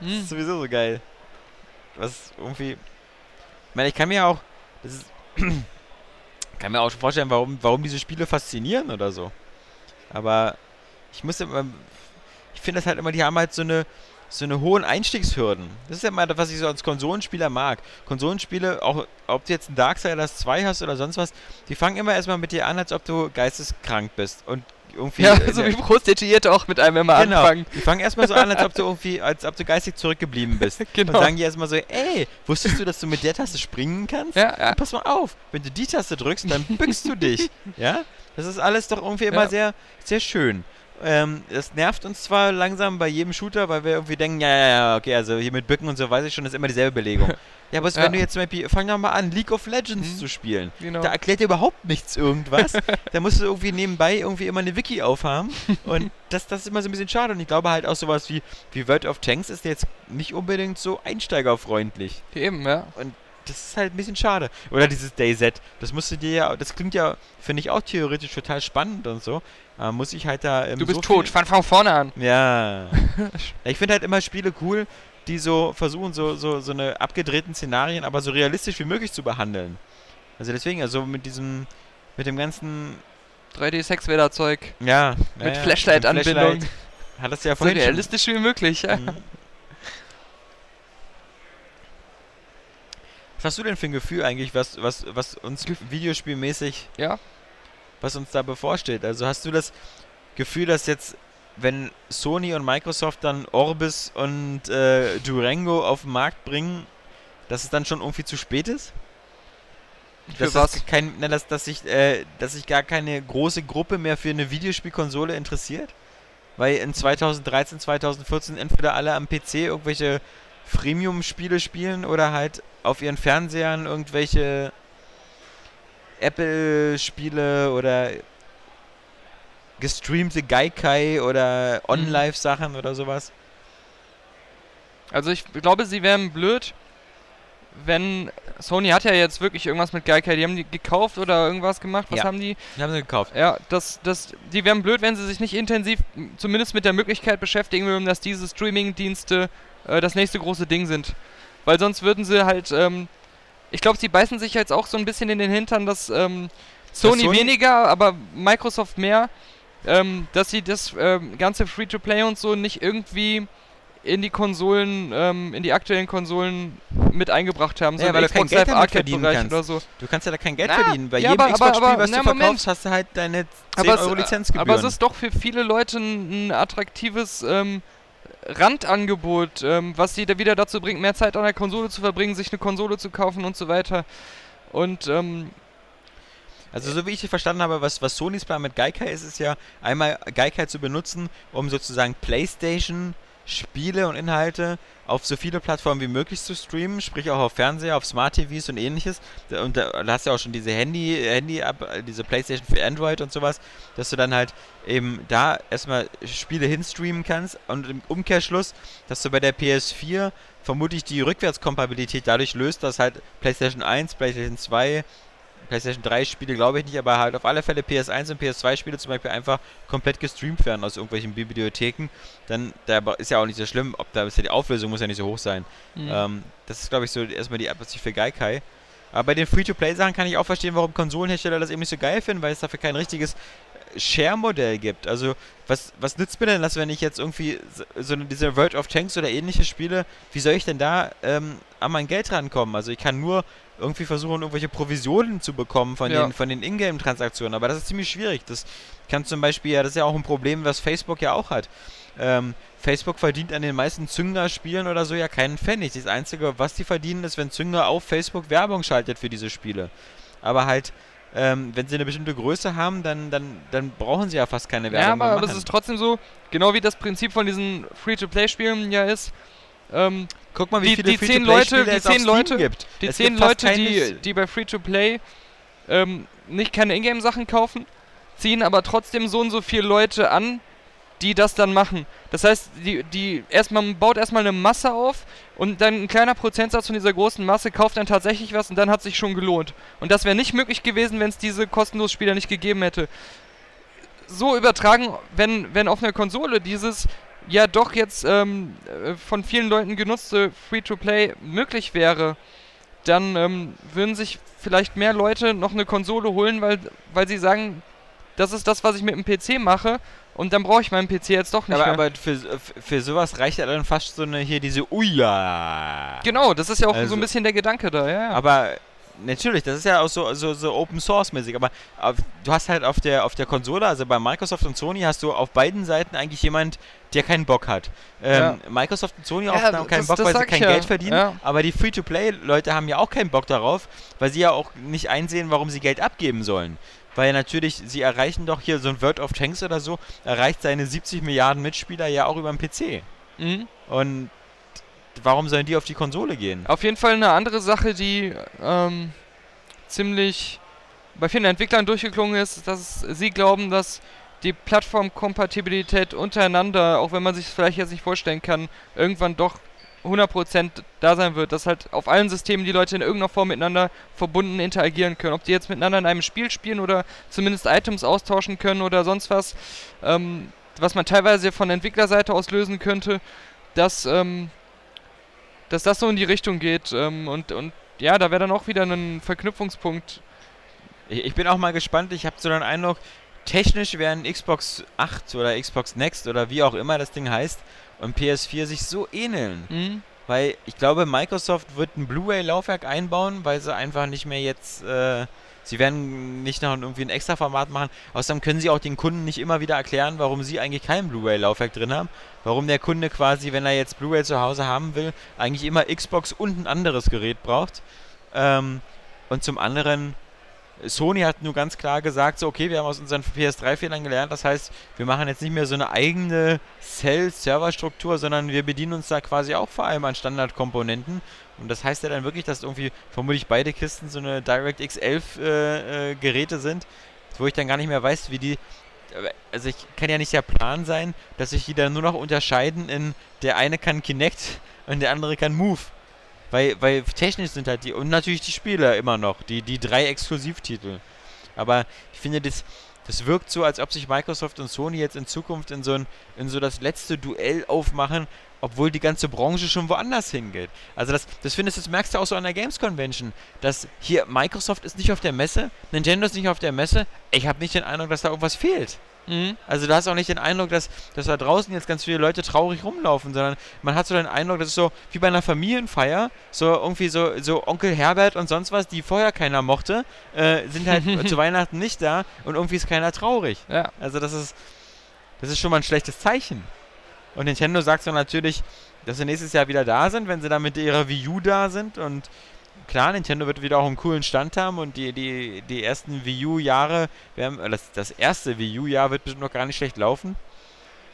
Hm. Das ist sowieso so geil. Was irgendwie. Ich meine, ich kann mir auch. Das ist kann mir auch schon vorstellen, warum, warum diese Spiele faszinieren oder so. Aber ich muss immer. Ich finde das halt immer, die haben halt so eine so eine hohen Einstiegshürden. Das ist ja mal das, was ich so als Konsolenspieler mag. Konsolenspiele, auch ob du jetzt ein Darksiders 2 hast oder sonst was, die fangen immer erstmal mit dir an, als ob du geisteskrank bist. Und irgendwie. Ja, äh, so wie Prostituierte auch mit einem immer Genau. anfangen. Die fangen erstmal so an, als ob du irgendwie, als ob du geistig zurückgeblieben bist. Genau. Und sagen die erstmal so, ey, wusstest du, dass du mit der Taste springen kannst? Ja, ja. Pass mal auf, wenn du die Taste drückst, dann bückst du dich. Ja? Das ist alles doch irgendwie immer Ja. sehr, sehr schön. Ähm, das nervt uns zwar langsam bei jedem Shooter, weil wir irgendwie denken, ja, ja, ja, okay, also hier mit Bücken und so weiß ich schon, das ist immer dieselbe Belegung. Ja, aber Ja. wenn du jetzt zum Beispiel, fang doch mal an, League of Legends Mhm. zu spielen. Genau. Da erklärt dir überhaupt nichts irgendwas. da musst du irgendwie nebenbei irgendwie immer eine Wiki aufhaben. Und das, das ist immer so ein bisschen schade. Und ich glaube halt auch sowas wie, wie World of Tanks ist jetzt nicht unbedingt so einsteigerfreundlich. Eben, ja. Das ist halt ein bisschen schade. Oder dieses DayZ. Das musst du dir ja, das klingt ja, finde ich auch theoretisch total spannend und so. Aber muss ich halt da. ähm, Du bist so tot, fang von vorne an. Ja. ich finde halt immer Spiele cool, die so versuchen, so, so, so eine abgedrehten Szenarien, aber so realistisch wie möglich zu behandeln. Also deswegen, also mit diesem, mit dem ganzen, 3D-Sexwälder-Zeug. ja. Mit ja, Flashlight-Anbindung. Flashlight. Hat das ja So vorhin schon. realistisch wie möglich, ja. Mhm. Was hast du denn für ein Gefühl eigentlich, was, was, was uns videospielmäßig, Ja. was uns da bevorsteht? Also hast du das Gefühl, dass jetzt, wenn Sony und Microsoft dann Orbis und äh, Durango auf den Markt bringen, dass es dann schon irgendwie zu spät ist? Dass? Es kein, na, dass, dass, sich, äh, dass sich gar keine große Gruppe mehr für eine Videospielkonsole interessiert? Weil in 2013, 2014 entweder alle am PC irgendwelche Freemium-Spiele spielen oder halt auf ihren Fernsehern irgendwelche Apple-Spiele oder gestreamte Gaikai oder On-Live-Sachen oder sowas. Also ich glaube, sie wären blöd, wenn Sony hat ja jetzt wirklich irgendwas mit Gaikai, die haben die gekauft oder irgendwas gemacht. Was Ja. haben die? Die haben sie gekauft. Ja, das, das, die wären blöd, wenn sie sich nicht intensiv zumindest mit der Möglichkeit beschäftigen würden, dass diese Streaming-Dienste äh, das nächste große Ding sind. Weil sonst würden sie halt, ähm, ich glaube, sie beißen sich jetzt auch so ein bisschen in den Hintern, dass ähm, Sony, Sony- weniger, aber Microsoft mehr, ähm, dass sie das ähm, ganze Free-to-Play und so nicht irgendwie in die Konsolen, ähm, in die aktuellen Konsolen mit eingebracht haben, Ja, so weil im du kein Geld Live damit verdienen kannst. oder so. Du kannst ja da kein Geld Na, verdienen. Bei ja, jedem Xbox-Spiel, was na, du Moment. verkaufst, hast du halt deine 10 Aber Euro es, Lizenzgebühren. aber es ist doch für viele Leute ein, ein attraktives ähm, Randangebot, ähm, was sie da wieder dazu bringt, mehr Zeit an der Konsole zu verbringen, sich eine Konsole zu kaufen und so weiter. Und ähm, Also so wie ich verstanden habe, was, was Sonys Plan mit Gaikai ist, ist ja einmal Gaikai zu benutzen, um sozusagen Playstation Spiele und Inhalte auf so viele Plattformen wie möglich zu streamen, sprich auch auf Fernseher, auf Smart TVs und ähnliches. Und da, da hast du ja auch schon diese Handy, Handy -App, diese Playstation für Android und sowas, dass du dann halt eben da erstmal Spiele hinstreamen kannst und im Umkehrschluss, dass du bei der PS4 vermutlich die Rückwärtskompatibilität dadurch löst, dass halt PlayStation 1, PlayStation 2, PlayStation 3 Spiele glaube ich nicht, aber halt auf alle Fälle PS1 und PS2 Spiele zum Beispiel einfach komplett gestreamt werden aus irgendwelchen Bibliotheken. Dann da ist ja auch nicht so schlimm, ob da ist ja die Auflösung muss ja nicht so hoch sein. Mhm. Ähm, das ist glaube ich so erstmal die Absicht für Gaikai. Aber bei den Free-to-Play-Sachen kann ich auch verstehen, warum Konsolenhersteller das eben nicht so geil finden, weil es dafür kein richtiges Share-Modell gibt. Also, was, was nützt mir denn das, wenn ich jetzt irgendwie so, diese World of Tanks oder ähnliche Spiele, wie soll ich denn da ähm, an mein Geld rankommen? Also, ich kann nur irgendwie versuchen, irgendwelche Provisionen zu bekommen von Ja. den, von den Ingame-Transaktionen, aber das ist ziemlich schwierig. Das kann zum Beispiel, ja, das ist ja auch ein Problem, was Facebook ja auch hat. Ähm, Facebook verdient an den meisten Zünger-Spielen oder so ja keinen Pfennig. Das Einzige, was die verdienen, ist, wenn Zünger auf Facebook Werbung schaltet für diese Spiele. Aber halt, ähm, wenn sie eine bestimmte Größe haben, dann, dann, dann brauchen sie ja fast keine Werbung ja, aber, aber es ist trotzdem so, genau wie das Prinzip von diesen Free-to-Play-Spielen ja ist. Ähm, Guck mal, wie die- viele die zehn Leute- die zehn Leute- gibt. die zehn Leute, die, die bei Free-to-Play ähm, nicht keine Ingame-Sachen kaufen, ziehen aber trotzdem so und so viele Leute an, die das dann machen. Das heißt, die, die erstmal man baut erstmal eine Masse auf und dann ein kleiner Prozentsatz von dieser großen Masse kauft dann tatsächlich was und dann hat sich schon gelohnt. Und das wäre nicht möglich gewesen, wenn es diese kostenlosen Spieler nicht gegeben hätte. So übertragen, wenn, wenn auf einer Konsole dieses ja doch jetzt ähm, äh, von vielen Leuten genutzte Free-to-Play möglich wäre, dann ähm, würden sich vielleicht mehr Leute noch eine Konsole holen, weil, weil sie sagen, das ist das, was ich mit dem PC mache und dann brauche ich meinen PC jetzt doch nicht aber, mehr. aber für, für sowas reicht ja dann fast so eine hier diese Uja. genau, das ist ja auch so Also- ein bisschen der Gedanke da, ja. Aber natürlich, das ist ja auch so, so, so Open Source mäßig, aber auf, du hast halt auf der auf der Konsole, also bei Microsoft und Sony hast du auf beiden Seiten eigentlich jemand, der keinen Bock hat. Ähm, Microsoft und Sony Ja, oft haben keinen das- Bock, das weil sie kein ja. Geld verdienen, Ja. aber die Free-to-Play-Leute haben ja auch keinen Bock darauf, weil sie ja auch nicht einsehen, warum sie Geld abgeben sollen. Weil natürlich, sie erreichen doch hier so ein World of Tanks oder so, erreicht seine 70 Milliarden Mitspieler ja auch über den PC. Mhm. Und warum sollen die auf die Konsole gehen? Auf jeden Fall eine andere Sache, die ähm, ziemlich bei vielen Entwicklern durchgeklungen ist, dass sie glauben, dass die Plattformkompatibilität untereinander, auch wenn man sich vielleicht jetzt nicht vorstellen kann, irgendwann doch 100% da sein wird, dass halt auf allen Systemen die Leute in irgendeiner Form miteinander verbunden interagieren können. Ob die jetzt miteinander in einem Spiel spielen oder zumindest Items austauschen können oder sonst was, ähm, was man teilweise von Entwicklerseite aus lösen könnte, dass, ähm, dass das so in die Richtung geht ähm, und, und ja, da wäre dann auch wieder ein Verknüpfungspunkt. Ich, ich bin auch mal gespannt. Ich habe so den Eindruck, technisch werden Xbox 8 oder Xbox Next oder wie auch immer das Ding heißt und PS4 sich so ähneln. Mhm. Weil ich glaube, Microsoft wird ein Blu-ray-Laufwerk einbauen, weil sie einfach nicht mehr jetzt. Äh, sie werden nicht noch irgendwie ein extra Format machen. Außerdem können sie auch den Kunden nicht immer wieder erklären, warum sie eigentlich kein Blu-ray-Laufwerk drin haben. Warum der Kunde quasi, wenn er jetzt Blu-ray zu Hause haben will, eigentlich immer Xbox und ein anderes Gerät braucht. Ähm, und zum anderen, Sony hat nur ganz klar gesagt, so okay, wir haben aus unseren PS3-Fehlern gelernt, das heißt, wir machen jetzt nicht mehr so eine eigene Cell-Server-Struktur, sondern wir bedienen uns da quasi auch vor allem an Standardkomponenten. Und das heißt ja dann wirklich, dass irgendwie vermutlich beide Kisten so eine DirectX 11 äh, äh, Geräte sind, wo ich dann gar nicht mehr weiß, wie die. Also ich kann ja nicht der Plan sein, dass sich die dann nur noch unterscheiden in der eine kann Kinect und der andere kann Move. Weil, weil technisch sind halt die, und natürlich die Spiele immer noch, die, die drei Exklusivtitel. Aber ich finde, das, das wirkt so, als ob sich Microsoft und Sony jetzt in Zukunft in so, ein, in so das letzte Duell aufmachen, obwohl die ganze Branche schon woanders hingeht. Also das, das findest du, das merkst du auch so an der Games Convention, dass hier Microsoft ist nicht auf der Messe, Nintendo ist nicht auf der Messe, ich habe nicht den Eindruck, dass da irgendwas fehlt. Mhm. Also du hast auch nicht den Eindruck, dass, dass da draußen jetzt ganz viele Leute traurig rumlaufen, sondern man hat so den Eindruck, das ist so wie bei einer Familienfeier, so irgendwie so, so Onkel Herbert und sonst was, die vorher keiner mochte, äh, sind halt zu Weihnachten nicht da und irgendwie ist keiner traurig. Ja. Also das ist, das ist schon mal ein schlechtes Zeichen. Und Nintendo sagt so natürlich, dass sie nächstes Jahr wieder da sind, wenn sie dann mit ihrer Wii U da sind und klar, Nintendo wird wieder auch einen coolen Stand haben und die, die, die ersten Wii U-Jahre, äh, das, das erste Wii U-Jahr wird bestimmt noch gar nicht schlecht laufen.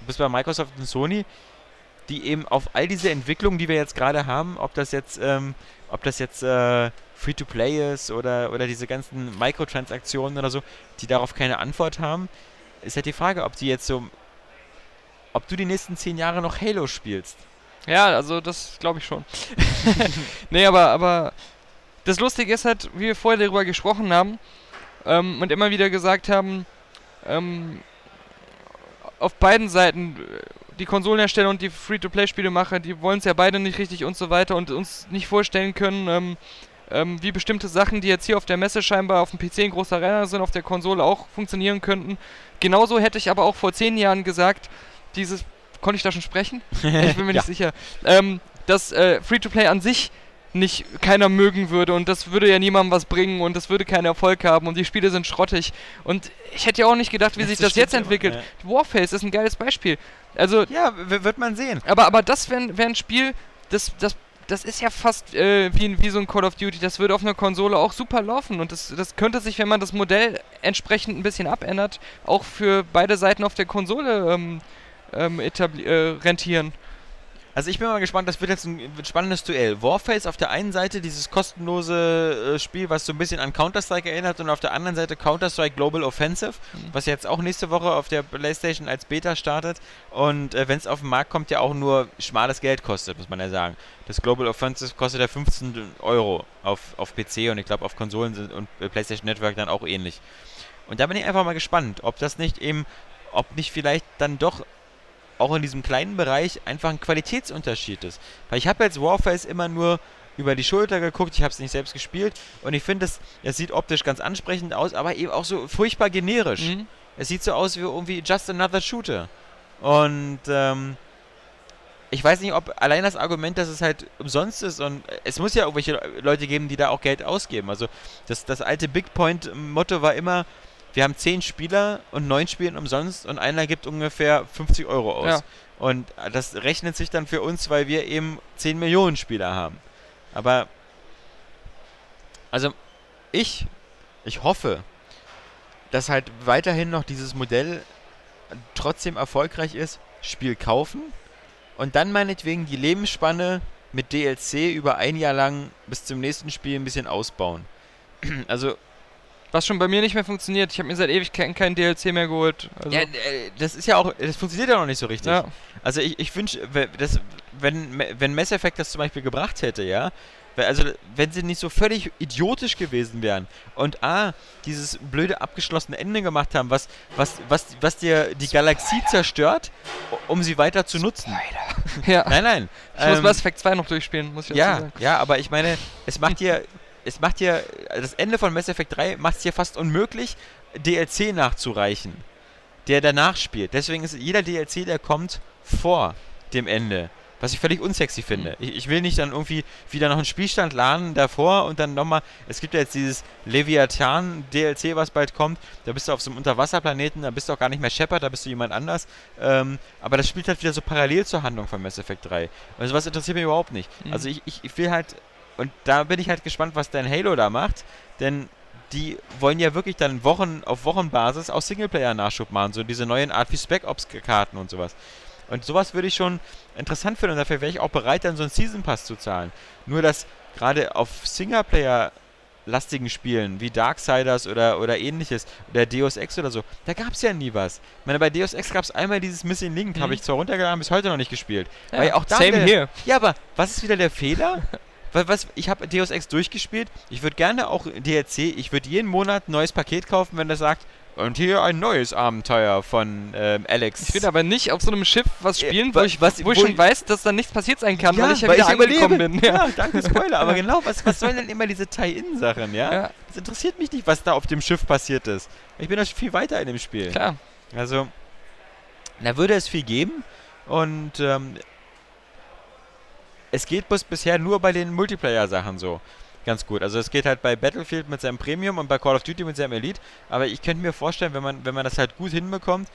Bis bei Microsoft und Sony, die eben auf all diese Entwicklungen, die wir jetzt gerade haben, ob das jetzt, ähm, ob das jetzt äh, Free-to-Play ist oder, oder diese ganzen Mikrotransaktionen oder so, die darauf keine Antwort haben, ist halt die Frage, ob die jetzt so, ob du die nächsten zehn Jahre noch Halo spielst. Ja, also das glaube ich schon. nee, aber, aber das Lustige ist halt, wie wir vorher darüber gesprochen haben ähm, und immer wieder gesagt haben, ähm, auf beiden Seiten, äh, die Konsolenhersteller und die Free-to-Play-Spielemacher, die wollen es ja beide nicht richtig und so weiter und uns nicht vorstellen können, ähm, ähm, wie bestimmte Sachen, die jetzt hier auf der Messe scheinbar auf dem PC ein großer Renner sind, auf der Konsole auch funktionieren könnten. Genauso hätte ich aber auch vor zehn Jahren gesagt, dieses, konnte ich da schon sprechen? ich bin mir Ja. nicht sicher, ähm, dass äh, Free-to-Play an sich nicht keiner mögen würde und das würde ja niemandem was bringen und das würde keinen Erfolg haben und die Spiele sind schrottig und ich hätte ja auch nicht gedacht, wie Das sich das jetzt immer, entwickelt. ja. Warface ist ein geiles Beispiel. Also, Ja, wird man sehen. aber, aber das wäre wär ein Spiel, das, das, das ist ja fast äh, wie, wie so ein Call of Duty, das würde auf einer Konsole auch super laufen und das, das könnte sich, wenn man das Modell entsprechend ein bisschen abändert, auch für beide Seiten auf der Konsole ähm, ähm, äh, rentieren. Also ich bin mal gespannt, das wird jetzt ein spannendes Duell. Warface auf der einen Seite dieses kostenlose äh, Spiel, was so ein bisschen an Counter-Strike erinnert und auf der anderen Seite Counter-Strike Global Offensive, was jetzt auch nächste Woche auf der Playstation als Beta startet und äh, wenn es auf den Markt kommt, ja auch nur schmales Geld kostet, muss man ja sagen. Das Global Offensive kostet ja 15 Euro auf, auf PC und ich glaube auf Konsolen sind und äh, Playstation Network dann auch ähnlich. Und da bin ich einfach mal gespannt, ob das nicht eben, ob nicht vielleicht dann doch auch in diesem kleinen Bereich einfach ein Qualitätsunterschied ist. Weil ich habe jetzt Warface immer nur über die Schulter geguckt, ich habe es nicht selbst gespielt und ich finde, es es sieht optisch ganz ansprechend aus, aber eben auch so furchtbar generisch. Mhm. Es sieht so aus wie irgendwie just another shooter. Und ähm, ich weiß nicht, ob allein das Argument, dass es halt umsonst ist und es muss ja irgendwelche Leute geben, die da auch Geld ausgeben. Also das, das alte Big Point-Motto war immer, wir haben zehn Spieler und neun spielen umsonst und einer gibt ungefähr 50 Euro aus. Ja. Und das rechnet sich dann für uns, weil wir eben 10 Millionen Spieler haben. Aber, also ich, ich hoffe, dass halt weiterhin noch dieses Modell trotzdem erfolgreich ist, Spiel kaufen und dann meinetwegen die Lebensspanne mit DLC über ein Jahr lang bis zum nächsten Spiel ein bisschen ausbauen. Also Was schon bei mir nicht mehr funktioniert. Ich habe mir seit Ewigkeiten kein DLC mehr geholt. Also, Ja, äh, das ist ja auch, das funktioniert ja noch nicht so richtig. ja. Also ich, ich wünsche, wenn, wenn Mass Effect das zum Beispiel gebracht hätte, ja, also wenn sie nicht so völlig idiotisch gewesen wären und A, dieses blöde abgeschlossene Ende gemacht haben, was, was, was, was dir die Galaxie zerstört, um sie weiter zu nutzen. ja. Nein, nein. Ich muss ähm, Mass Effect 2 noch durchspielen, muss ich ja, sagen. ja, aber ich meine, es macht dir, es macht dir, das Ende von Mass Effect 3 macht es dir fast unmöglich, DLC nachzureichen, der danach spielt. Deswegen ist jeder DLC, der kommt, vor dem Ende. Was ich völlig unsexy finde. Ich, ich will nicht dann irgendwie wieder noch einen Spielstand laden davor und dann nochmal. Es gibt ja jetzt dieses Leviathan-DLC, was bald kommt. Da bist du auf so einem Unterwasserplaneten, da bist du auch gar nicht mehr Shepard, da bist du jemand anders. Ähm, aber das spielt halt wieder so parallel zur Handlung von Mass Effect 3. Und sowas interessiert mich überhaupt nicht. Mhm. Also ich, ich, ich will halt. Und da bin ich halt gespannt, was dein Halo da macht. Denn die wollen ja wirklich dann Wochen auf Wochenbasis auch Singleplayer-Nachschub machen. So diese neuen Art wie Spec Ops-Karten und sowas. Und sowas würde ich schon interessant finden und dafür wäre ich auch bereit, dann so einen Season Pass zu zahlen. Nur, dass gerade auf Singleplayer-lastigen Spielen wie Darksiders oder, oder ähnliches oder Deus Ex oder so, da gab es ja nie was. Ich meine, bei Deus Ex gab es einmal dieses Missing Link, Mhm. habe ich zwar runtergeladen, bis heute noch nicht gespielt. Ja, Weil auch da same wieder- here. Ja, aber was ist wieder der Fehler? Weil was, ich habe Deus Ex durchgespielt. Ich würde gerne auch DLC, ich würde jeden Monat ein neues Paket kaufen, wenn der sagt, und hier ein neues Abenteuer von ähm, Alex. Ich will aber nicht auf so einem Schiff was Äh, spielen, wa- wo ich, was- wo ich wo schon ich- weiß, dass da nichts passiert sein kann, ja, weil ich ja wieder angekommen bin. Ja, danke Spoiler. Aber genau, was, was sollen denn immer diese Tie-In-Sachen, ja? Ja, Das interessiert mich nicht, was da auf dem Schiff passiert ist. Ich bin da viel weiter in dem Spiel. klar. Also, da würde es viel geben und ähm, es geht bis bisher nur bei den Multiplayer-Sachen so. Ganz gut. Also es geht halt bei Battlefield mit seinem Premium und bei Call of Duty mit seinem Elite. Aber ich könnte mir vorstellen, wenn man, wenn man das halt gut hinbekommt,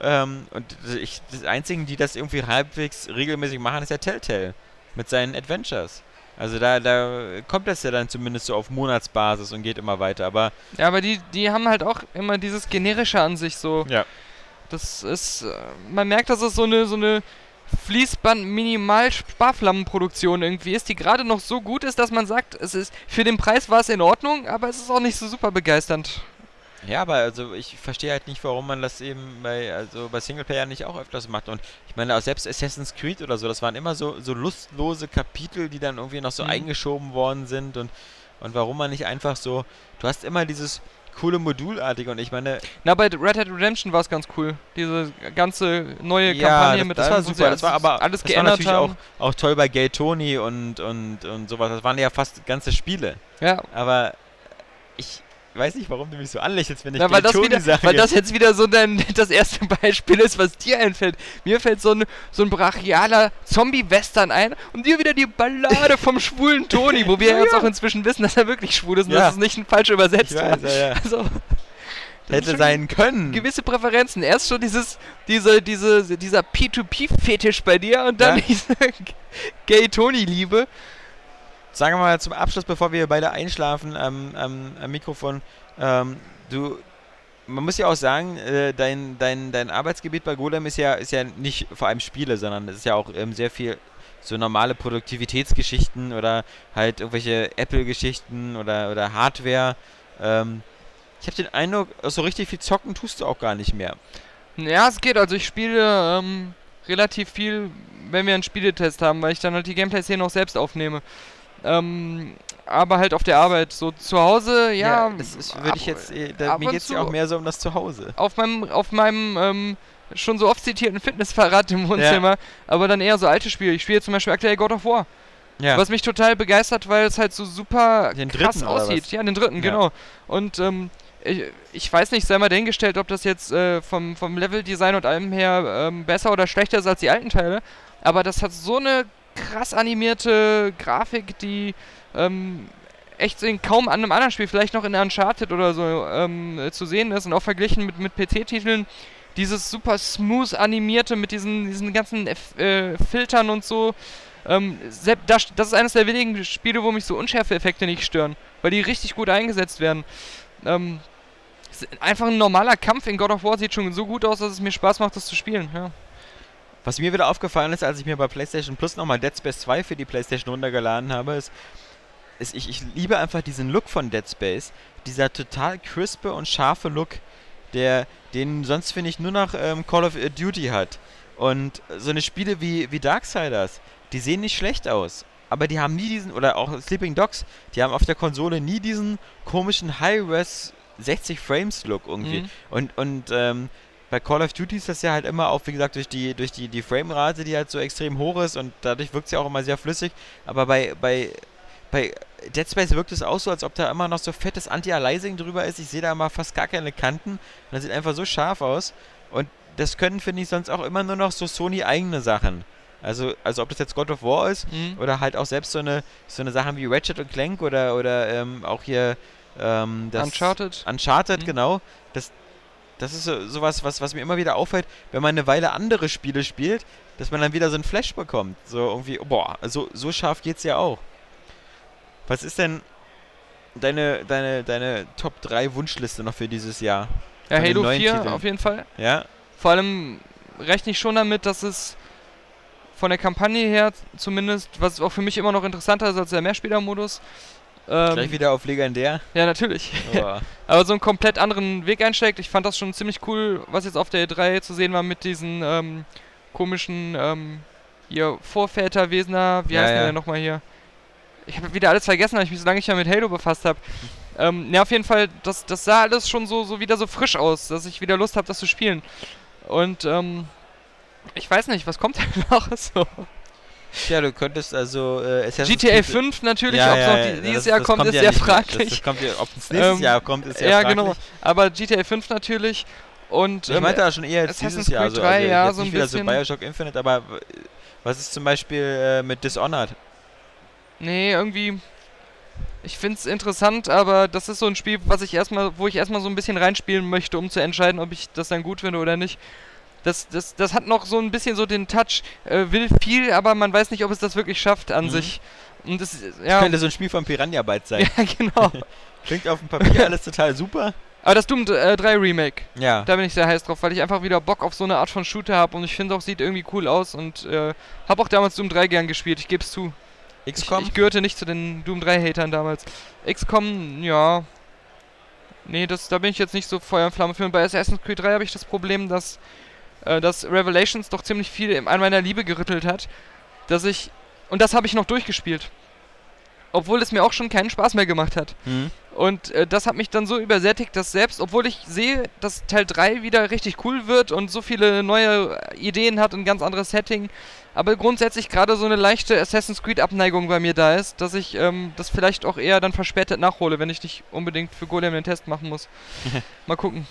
ähm, und ich, das Einzigen, die das irgendwie halbwegs regelmäßig machen, ist ja Telltale mit seinen Adventures. Also da, da kommt das ja dann zumindest so auf Monatsbasis und geht immer weiter. Aber Ja, aber die, die haben halt auch immer dieses generische an sich so. ja. Das ist, äh, man merkt, dass es so eine, so eine Fließband-Minimal-Sparflammenproduktion irgendwie ist, die gerade noch so gut ist, dass man sagt, es ist, für den Preis war es in Ordnung, aber es ist auch nicht so super begeisternd. Ja, aber also ich verstehe halt nicht, warum man das eben bei, also bei Singleplayer nicht auch öfters macht. Und ich meine, auch selbst Assassin's Creed oder so, das waren immer so, so lustlose Kapitel, die dann irgendwie noch so Mhm. eingeschoben worden sind und, und warum man nicht einfach so, du hast immer dieses coole Modulartige und ich meine, Na, bei Red Dead Redemption war es ganz cool. Diese ganze neue ja, Kampagne das, mit das allem, war super, das war aber alles das war geändert natürlich haben. auch, auch toll bei Gay Tony und, und, und sowas. Das waren ja fast ganze Spiele. Ja, Aber ich weiß nicht, warum du mich so anlächelst, wenn ich Ja, weil, das wieder, sage. weil das jetzt wieder so dein, das erste Beispiel ist, was dir einfällt. Mir fällt so ein, so ein brachialer Zombie-Western ein und dir wieder die Ballade vom schwulen Toni, wo wir Ja, jetzt ja. auch inzwischen wissen, dass er wirklich schwul ist und Ja. dass es nicht ein falsch übersetzt weiß, war. ja. Also, Hätte sein können. Gewisse Präferenzen. Erst schon dieses, diese, diese, dieser P2P-Fetisch bei dir und dann diese Gay-Toni-Liebe. Sagen wir mal zum Abschluss, bevor wir beide einschlafen am, am, am Mikrofon, ähm, du, man muss ja auch sagen, äh, dein, dein, dein Arbeitsgebiet bei Golem ist ja, ist ja nicht vor allem Spiele, sondern es ist ja auch ähm, sehr viel so normale Produktivitätsgeschichten oder halt irgendwelche Apple-Geschichten oder, oder Hardware. Ähm, ich habe den Eindruck, so richtig viel zocken tust du auch gar nicht mehr. Ja, es geht. Also ich spiele ähm, relativ viel, wenn wir einen Spieletest haben, weil ich dann halt die Gameplay-Szene auch selbst aufnehme. Ähm, aber halt auf der Arbeit. So zu Hause, ja. das ist, würde ich jetzt, äh, da, mir geht es ja auch mehr so um das Zuhause. Auf meinem, auf meinem ähm, schon so oft zitierten Fitnessfahrrad im Wohnzimmer, aber dann eher so alte Spiele. Ich spiele zum Beispiel aktuell God of War. Ja. Was mich total begeistert, weil es halt so super Den krass dritten, aussieht. Ja, den dritten, Ja. genau. Und ähm, ich, ich weiß nicht, sei mal dahingestellt, ob das jetzt äh, vom, vom Leveldesign und allem her ähm, besser oder schlechter ist als die alten Teile. Aber das hat so eine krass animierte Grafik, die ähm, echt in kaum an einem anderen Spiel, vielleicht noch in Uncharted oder so, ähm, zu sehen ist. Und auch verglichen mit, mit PC-Titeln, dieses super smooth animierte mit diesen, diesen ganzen äh, Filtern und so. Ähm, das, das ist eines der wenigen Spiele, wo mich so Unschärfe-Effekte nicht stören, weil die richtig gut eingesetzt werden. Ähm, einfach ein normaler Kampf in God of War sieht schon so gut aus, dass es mir Spaß macht, das zu spielen. Ja. Was mir wieder aufgefallen ist, als ich mir bei PlayStation Plus nochmal Dead Space 2 für die PlayStation runtergeladen habe, ist, ist ich, ich liebe einfach diesen Look von Dead Space. Dieser total crispe und scharfe Look, der, den sonst finde ich nur noch ähm, Call of Duty hat. Und so eine Spiele wie, wie Darksiders, die sehen nicht schlecht aus. Aber die haben nie diesen, oder auch Sleeping Dogs, die haben auf der Konsole nie diesen komischen High-Res 60 Frames Look irgendwie. Mhm. Und, und ähm, bei Call of Duty ist das ja halt immer auch, wie gesagt, durch die, durch die, die Framerate, die halt so extrem hoch ist und dadurch wirkt es ja auch immer sehr flüssig. Aber bei, bei, bei Dead Space wirkt es auch so, als ob da immer noch so fettes Anti-Aliasing drüber ist. Ich sehe da immer fast gar keine Kanten. Und das sieht einfach so scharf aus. Und das können, finde ich, sonst auch immer nur noch so Sony-eigene Sachen. Also, also ob das jetzt God of War ist mhm. oder halt auch selbst so eine, so eine Sachen wie Ratchet und Clank oder, oder ähm, auch hier ähm, das Uncharted. Uncharted, mhm. genau. Das, das ist so, sowas, was, was mir immer wieder auffällt, wenn man eine Weile andere Spiele spielt, dass man dann wieder so einen Flash bekommt. So irgendwie, boah, so, so scharf geht's ja auch. Was ist denn deine, deine, deine Top 3 Wunschliste noch für dieses Jahr? Ja, Halo 4 Titeln? auf jeden Fall. Ja. Vor allem rechne ich schon damit, dass es von der Kampagne her zumindest, was auch für mich immer noch interessanter ist als der Mehrspielermodus. Ähm, Gleich wieder auf legendär? Ja, natürlich. Oh. Aber so einen komplett anderen Weg einsteckt. Ich fand das schon ziemlich cool, was jetzt auf der E3 zu sehen war mit diesen ähm, komischen ähm, Vorväterwesener. Wie ja, heißt ja. der nochmal hier? Ich habe wieder alles vergessen, weil ich mich so lange nicht mehr mit Halo befasst habe. Ähm, ja, auf jeden Fall, das, das sah alles schon so, so wieder so frisch aus, dass ich wieder Lust habe, das zu spielen. Und ähm, ich weiß nicht, was kommt denn noch so? Ja, du könntest also äh, GTA 5 natürlich, ja, ob es ja, noch dieses das, Jahr das kommt, kommt, ist sehr fraglich. Das, kommt ob es nächstes ähm, Jahr kommt, ist sehr ja, fraglich. Ja, genau. Aber GTA 5 natürlich und Ich ähm, meinte da schon eher jetzt dieses Jahr. Also, 3, also ja, so ein wieder bisschen. so Bioshock Infinite, aber was ist zum Beispiel äh, mit Dishonored? Nee, irgendwie ich finde es interessant, aber das ist so ein Spiel, was ich erstmal, wo ich erstmal so ein bisschen reinspielen möchte, um zu entscheiden, ob ich das dann gut finde oder nicht das, das, das hat noch so ein bisschen so den Touch, äh, will viel, aber man weiß nicht, ob es das wirklich schafft an mhm. sich. Und das, ja. das könnte so ein Spiel von Piranha Bytes sein. Ja, genau. Klingt auf dem Papier alles total super. Aber das Doom äh, 3 Remake, ja. da bin ich sehr heiß drauf, weil ich einfach wieder Bock auf so eine Art von Shooter habe und ich finde auch, sieht irgendwie cool aus und äh, habe auch damals Doom 3 gern gespielt, ich gebe es zu. XCOM? Ich, ich gehörte nicht zu den Doom 3 Hatern damals. XCOM, ja. Nee, das, da bin ich jetzt nicht so Feuer und Flamme für. Und bei Assassin's Creed 3 habe ich das Problem, dass äh, dass Revelations doch ziemlich viel an meiner Liebe gerüttelt hat, dass ich, und das habe ich noch durchgespielt, obwohl es mir auch schon keinen Spaß mehr gemacht hat. Mhm. Und äh, das hat mich dann so übersättigt, dass selbst, obwohl ich sehe, dass Teil 3 wieder richtig cool wird und so viele neue Ideen hat und ein ganz anderes Setting, aber grundsätzlich gerade so eine leichte Assassin's Creed-Abneigung bei mir da ist, dass ich ähm, das vielleicht auch eher dann verspätet nachhole, wenn ich nicht unbedingt für Golem den Test machen muss. Mal gucken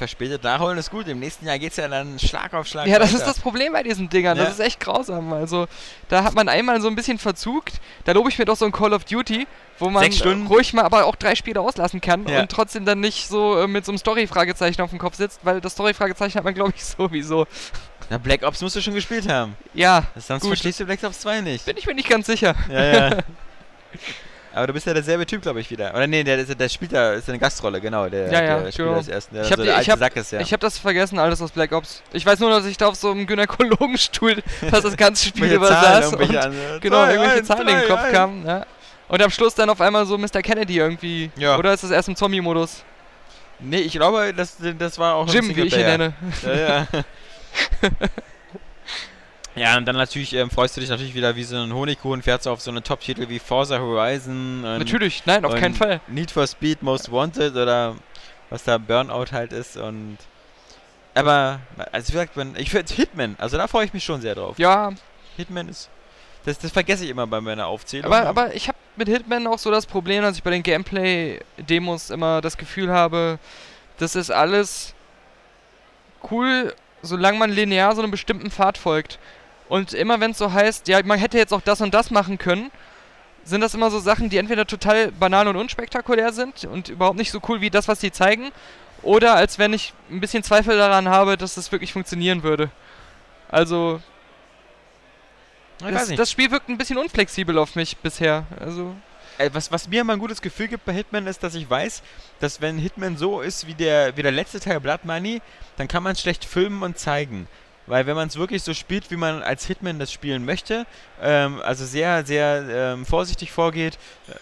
verspätet nachholen ist gut. Im nächsten Jahr geht es ja dann Schlag auf Schlag. Ja, das ist das Problem bei diesen Dingern. Ja. Das ist echt grausam. Also, da hat man einmal so ein bisschen verzugt. Da lobe ich mir doch so ein Call of Duty, wo man ruhig mal aber auch drei Spiele auslassen kann ja. und trotzdem dann nicht so äh, mit so einem Story-Fragezeichen auf dem Kopf sitzt, weil das Story-Fragezeichen hat man, glaube ich, sowieso. Na, Black Ops musst du schon gespielt haben. Ja. Sonst gut. verstehst du Black Ops 2 nicht. Bin ich mir nicht ganz sicher. Ja, ja. Aber du bist ja derselbe Typ, glaube ich, wieder. Oder nee, der, der, der spielt da, ist eine Gastrolle, genau. Der, ja, ja, der Spieler des ersten, der ich hab, so alte hab, ist, ja. Ich habe das vergessen, alles aus Black Ops. Ich weiß nur, dass ich da auf so einem Gynäkologenstuhl fast das ganze Spiel über saß. Und an, genau, zwei, irgendwelche Zahlen in den Kopf kamen. Ja. Und am Schluss dann auf einmal so Mr. Kennedy irgendwie. Ja. Oder ist das erst im Zombie-Modus? Nee, ich glaube, das, das war auch Jim, wie ich ihn nenne. Ja, ja. Ja, und dann natürlich ähm, freust du dich natürlich wieder wie so ein Honigkuchen, fährst du auf so einen Top-Titel wie Forza Horizon. Und, natürlich, nein, auf keinen Fall. Need for Speed Most Wanted oder was da Burnout halt ist und. Aber, also wie gesagt, ich würde Hitman, also da freue ich mich schon sehr drauf. Ja. Hitman ist. Das, das vergesse ich immer bei meiner Aufzählung. Aber, aber ich habe mit Hitman auch so das Problem, dass ich bei den Gameplay-Demos immer das Gefühl habe, das ist alles cool, solange man linear so einem bestimmten Pfad folgt. Und immer wenn es so heißt, ja, man hätte jetzt auch das und das machen können, sind das immer so Sachen, die entweder total banal und unspektakulär sind und überhaupt nicht so cool wie das, was die zeigen, oder als wenn ich ein bisschen Zweifel daran habe, dass das wirklich funktionieren würde. Also, das, das, Spiel wirkt ein bisschen unflexibel auf mich bisher. Also. Was, was mir immer ein gutes Gefühl gibt bei Hitman ist, dass ich weiß, dass wenn Hitman so ist wie der, wie der letzte Teil Blood Money, dann kann man es schlecht filmen und zeigen. Weil wenn man es wirklich so spielt, wie man als Hitman das spielen möchte, ähm, also sehr, sehr ähm, vorsichtig vorgeht, äh,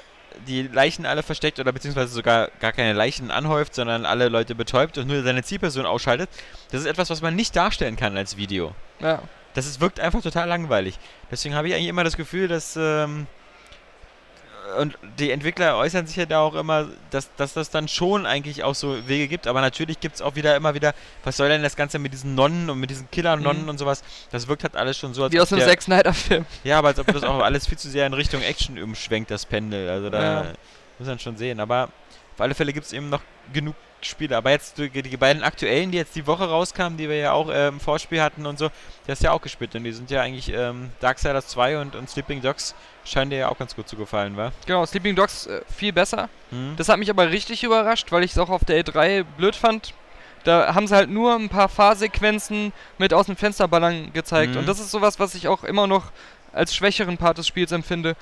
die Leichen alle versteckt oder beziehungsweise sogar gar keine Leichen anhäuft, sondern alle Leute betäubt und nur seine Zielperson ausschaltet, das ist etwas, was man nicht darstellen kann als Video. Ja. Das ist, wirkt einfach total langweilig. Deswegen habe ich eigentlich immer das Gefühl, dass ähm, und die Entwickler äußern sich ja da auch immer, dass, dass das dann schon eigentlich auch so Wege gibt, aber natürlich gibt es auch wieder immer wieder, was soll denn das Ganze mit diesen Nonnen und mit diesen Killer-Nonnen mhm. und sowas, das wirkt halt alles schon so, als Wie aus einem Zack Snyder-Film. Ja, aber als ob das auch alles viel zu sehr in Richtung Action umschwenkt, das Pendel, also da ja. muss man schon sehen, aber auf alle Fälle gibt es eben noch genug Spiele. Aber jetzt die, die, beiden aktuellen, die jetzt die Woche rauskamen, die wir ja auch äh, im Vorspiel hatten und so, die hast du ja auch gespielt. Und die sind ja eigentlich ähm, Darksiders 2 und, und Sleeping Dogs scheinen dir ja auch ganz gut zu gefallen, wa? Genau, Sleeping Dogs äh, viel besser. Mhm. Das hat mich aber richtig überrascht, weil ich es auch auf der E3 blöd fand. Da haben sie halt nur ein paar Fahrsequenzen mit aus dem Fensterballern gezeigt. Mhm. Und das ist sowas, was ich auch immer noch als schwächeren Part des Spiels empfinde.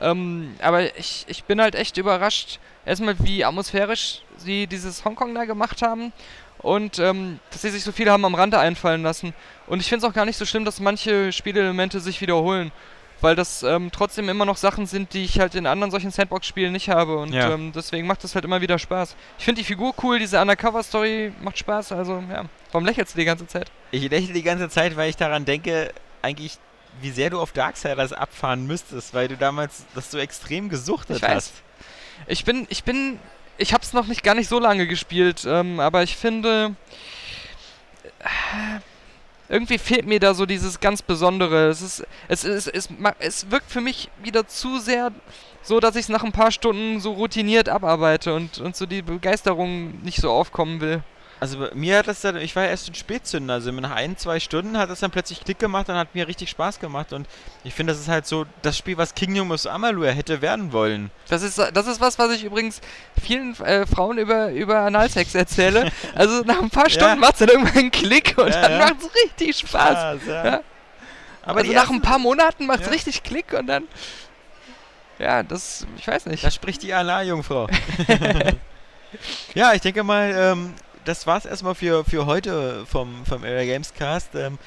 Ähm, aber ich, ich bin halt echt überrascht, erstmal wie atmosphärisch sie dieses Hongkong da gemacht haben und ähm, dass sie sich so viel haben am Rande einfallen lassen. Und ich finde es auch gar nicht so schlimm, dass manche Spielelemente sich wiederholen, weil das ähm, trotzdem immer noch Sachen sind, die ich halt in anderen solchen Sandbox-Spielen nicht habe. Und ja. ähm, deswegen macht das halt immer wieder Spaß. Ich finde die Figur cool, diese Undercover-Story macht Spaß. Also ja, warum lächelst du die ganze Zeit? Ich lächle die ganze Zeit, weil ich daran denke, eigentlich wie sehr du auf Darksiders abfahren müsstest, weil du damals das so extrem gesuchtet ich hast. Ich bin, ich bin, ich hab's noch nicht gar nicht so lange gespielt, ähm, aber ich finde, äh, irgendwie fehlt mir da so dieses ganz Besondere. Es ist, es ist, es, es wirkt für mich wieder zu sehr so, dass ich es nach ein paar Stunden so routiniert abarbeite und, und so die Begeisterung nicht so aufkommen will. Also mir hat das dann, ich war ja erst ein Spätzünder, also nach ein, zwei Stunden hat das dann plötzlich Klick gemacht und hat mir richtig Spaß gemacht und ich finde, das ist halt so das Spiel, was Kingdom of Amalur hätte werden wollen. Das ist, das ist was, was ich übrigens vielen äh, Frauen über, über Analsex erzähle. also nach ein paar Stunden ja. macht es dann irgendwann einen Klick und ja, dann ja. macht es richtig Spaß. Spaß ja. Aber also nach ein paar Monaten macht es richtig Klick und dann ja, das, ich weiß nicht. Da spricht die Anal-Jungfrau. ja, ich denke mal, ähm, das war's erstmal für, für heute vom, vom Area Games Cast. Ähm,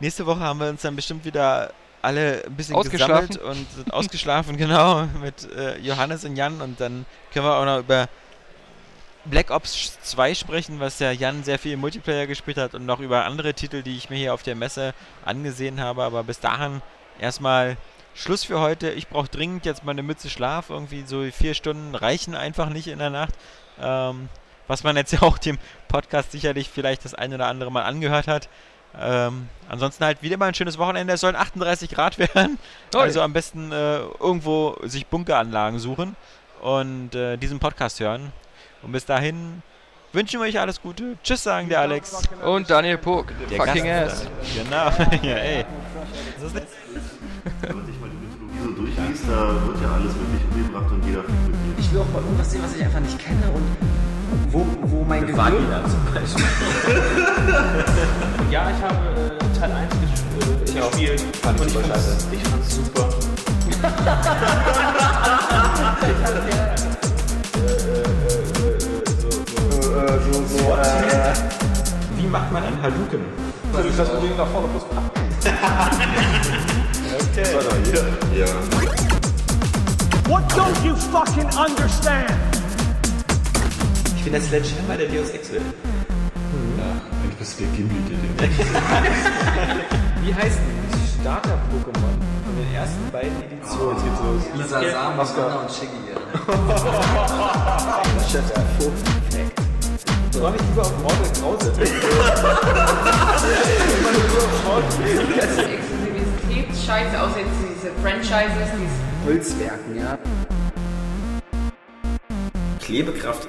nächste Woche haben wir uns dann bestimmt wieder alle ein bisschen gesammelt und sind ausgeschlafen, genau, mit äh, Johannes und Jan und dann können wir auch noch über Black Ops 2 sprechen, was ja Jan sehr viel im Multiplayer gespielt hat und noch über andere Titel, die ich mir hier auf der Messe angesehen habe, aber bis dahin erstmal Schluss für heute. Ich brauche dringend jetzt meine Mütze Schlaf, irgendwie so vier Stunden reichen einfach nicht in der Nacht. Ähm, was man jetzt ja auch dem Podcast sicherlich vielleicht das ein oder andere Mal angehört hat. Ähm, ansonsten halt wieder mal ein schönes Wochenende. Es sollen 38 Grad werden. Toll. Also am besten äh, irgendwo sich Bunkeranlagen suchen und äh, diesen Podcast hören. Und bis dahin wünschen wir euch alles Gute. Tschüss sagen der Alex. Und Daniel Pog. Der Fucking Ass. Genau. ja, ey. Wenn man sich mal die Mythologie so durchliest, da wird ja alles wirklich umgebracht und jeder Ich will auch mal irgendwas sehen, was ich einfach nicht kenne und wo, wo mein Gehirn... Vagina zum Beispiel. ja, ich habe äh, Teil 1 gespielt. Ich gespielt. Fand ich super scheiße. Ich fand's super. Wie macht man ein Hadouken? Das ist das Problem nach vorne plus Okay. Ja. What don't you fucking understand? Ich bin der Sledgehammer der Deus Ex will. Ja, eigentlich bist du der Gimli, der Wie heißt die Starter-Pokémon von den ersten beiden Editionen? Jetzt geht's los. Lisa, Sam, Masca und Shiggy. Chef, Perfekt. So habe ich lieber auf Mortal Krause. Exklusivitätsscheiße, außer jetzt diese Franchises, die Holzwerken, ja. Klebekraft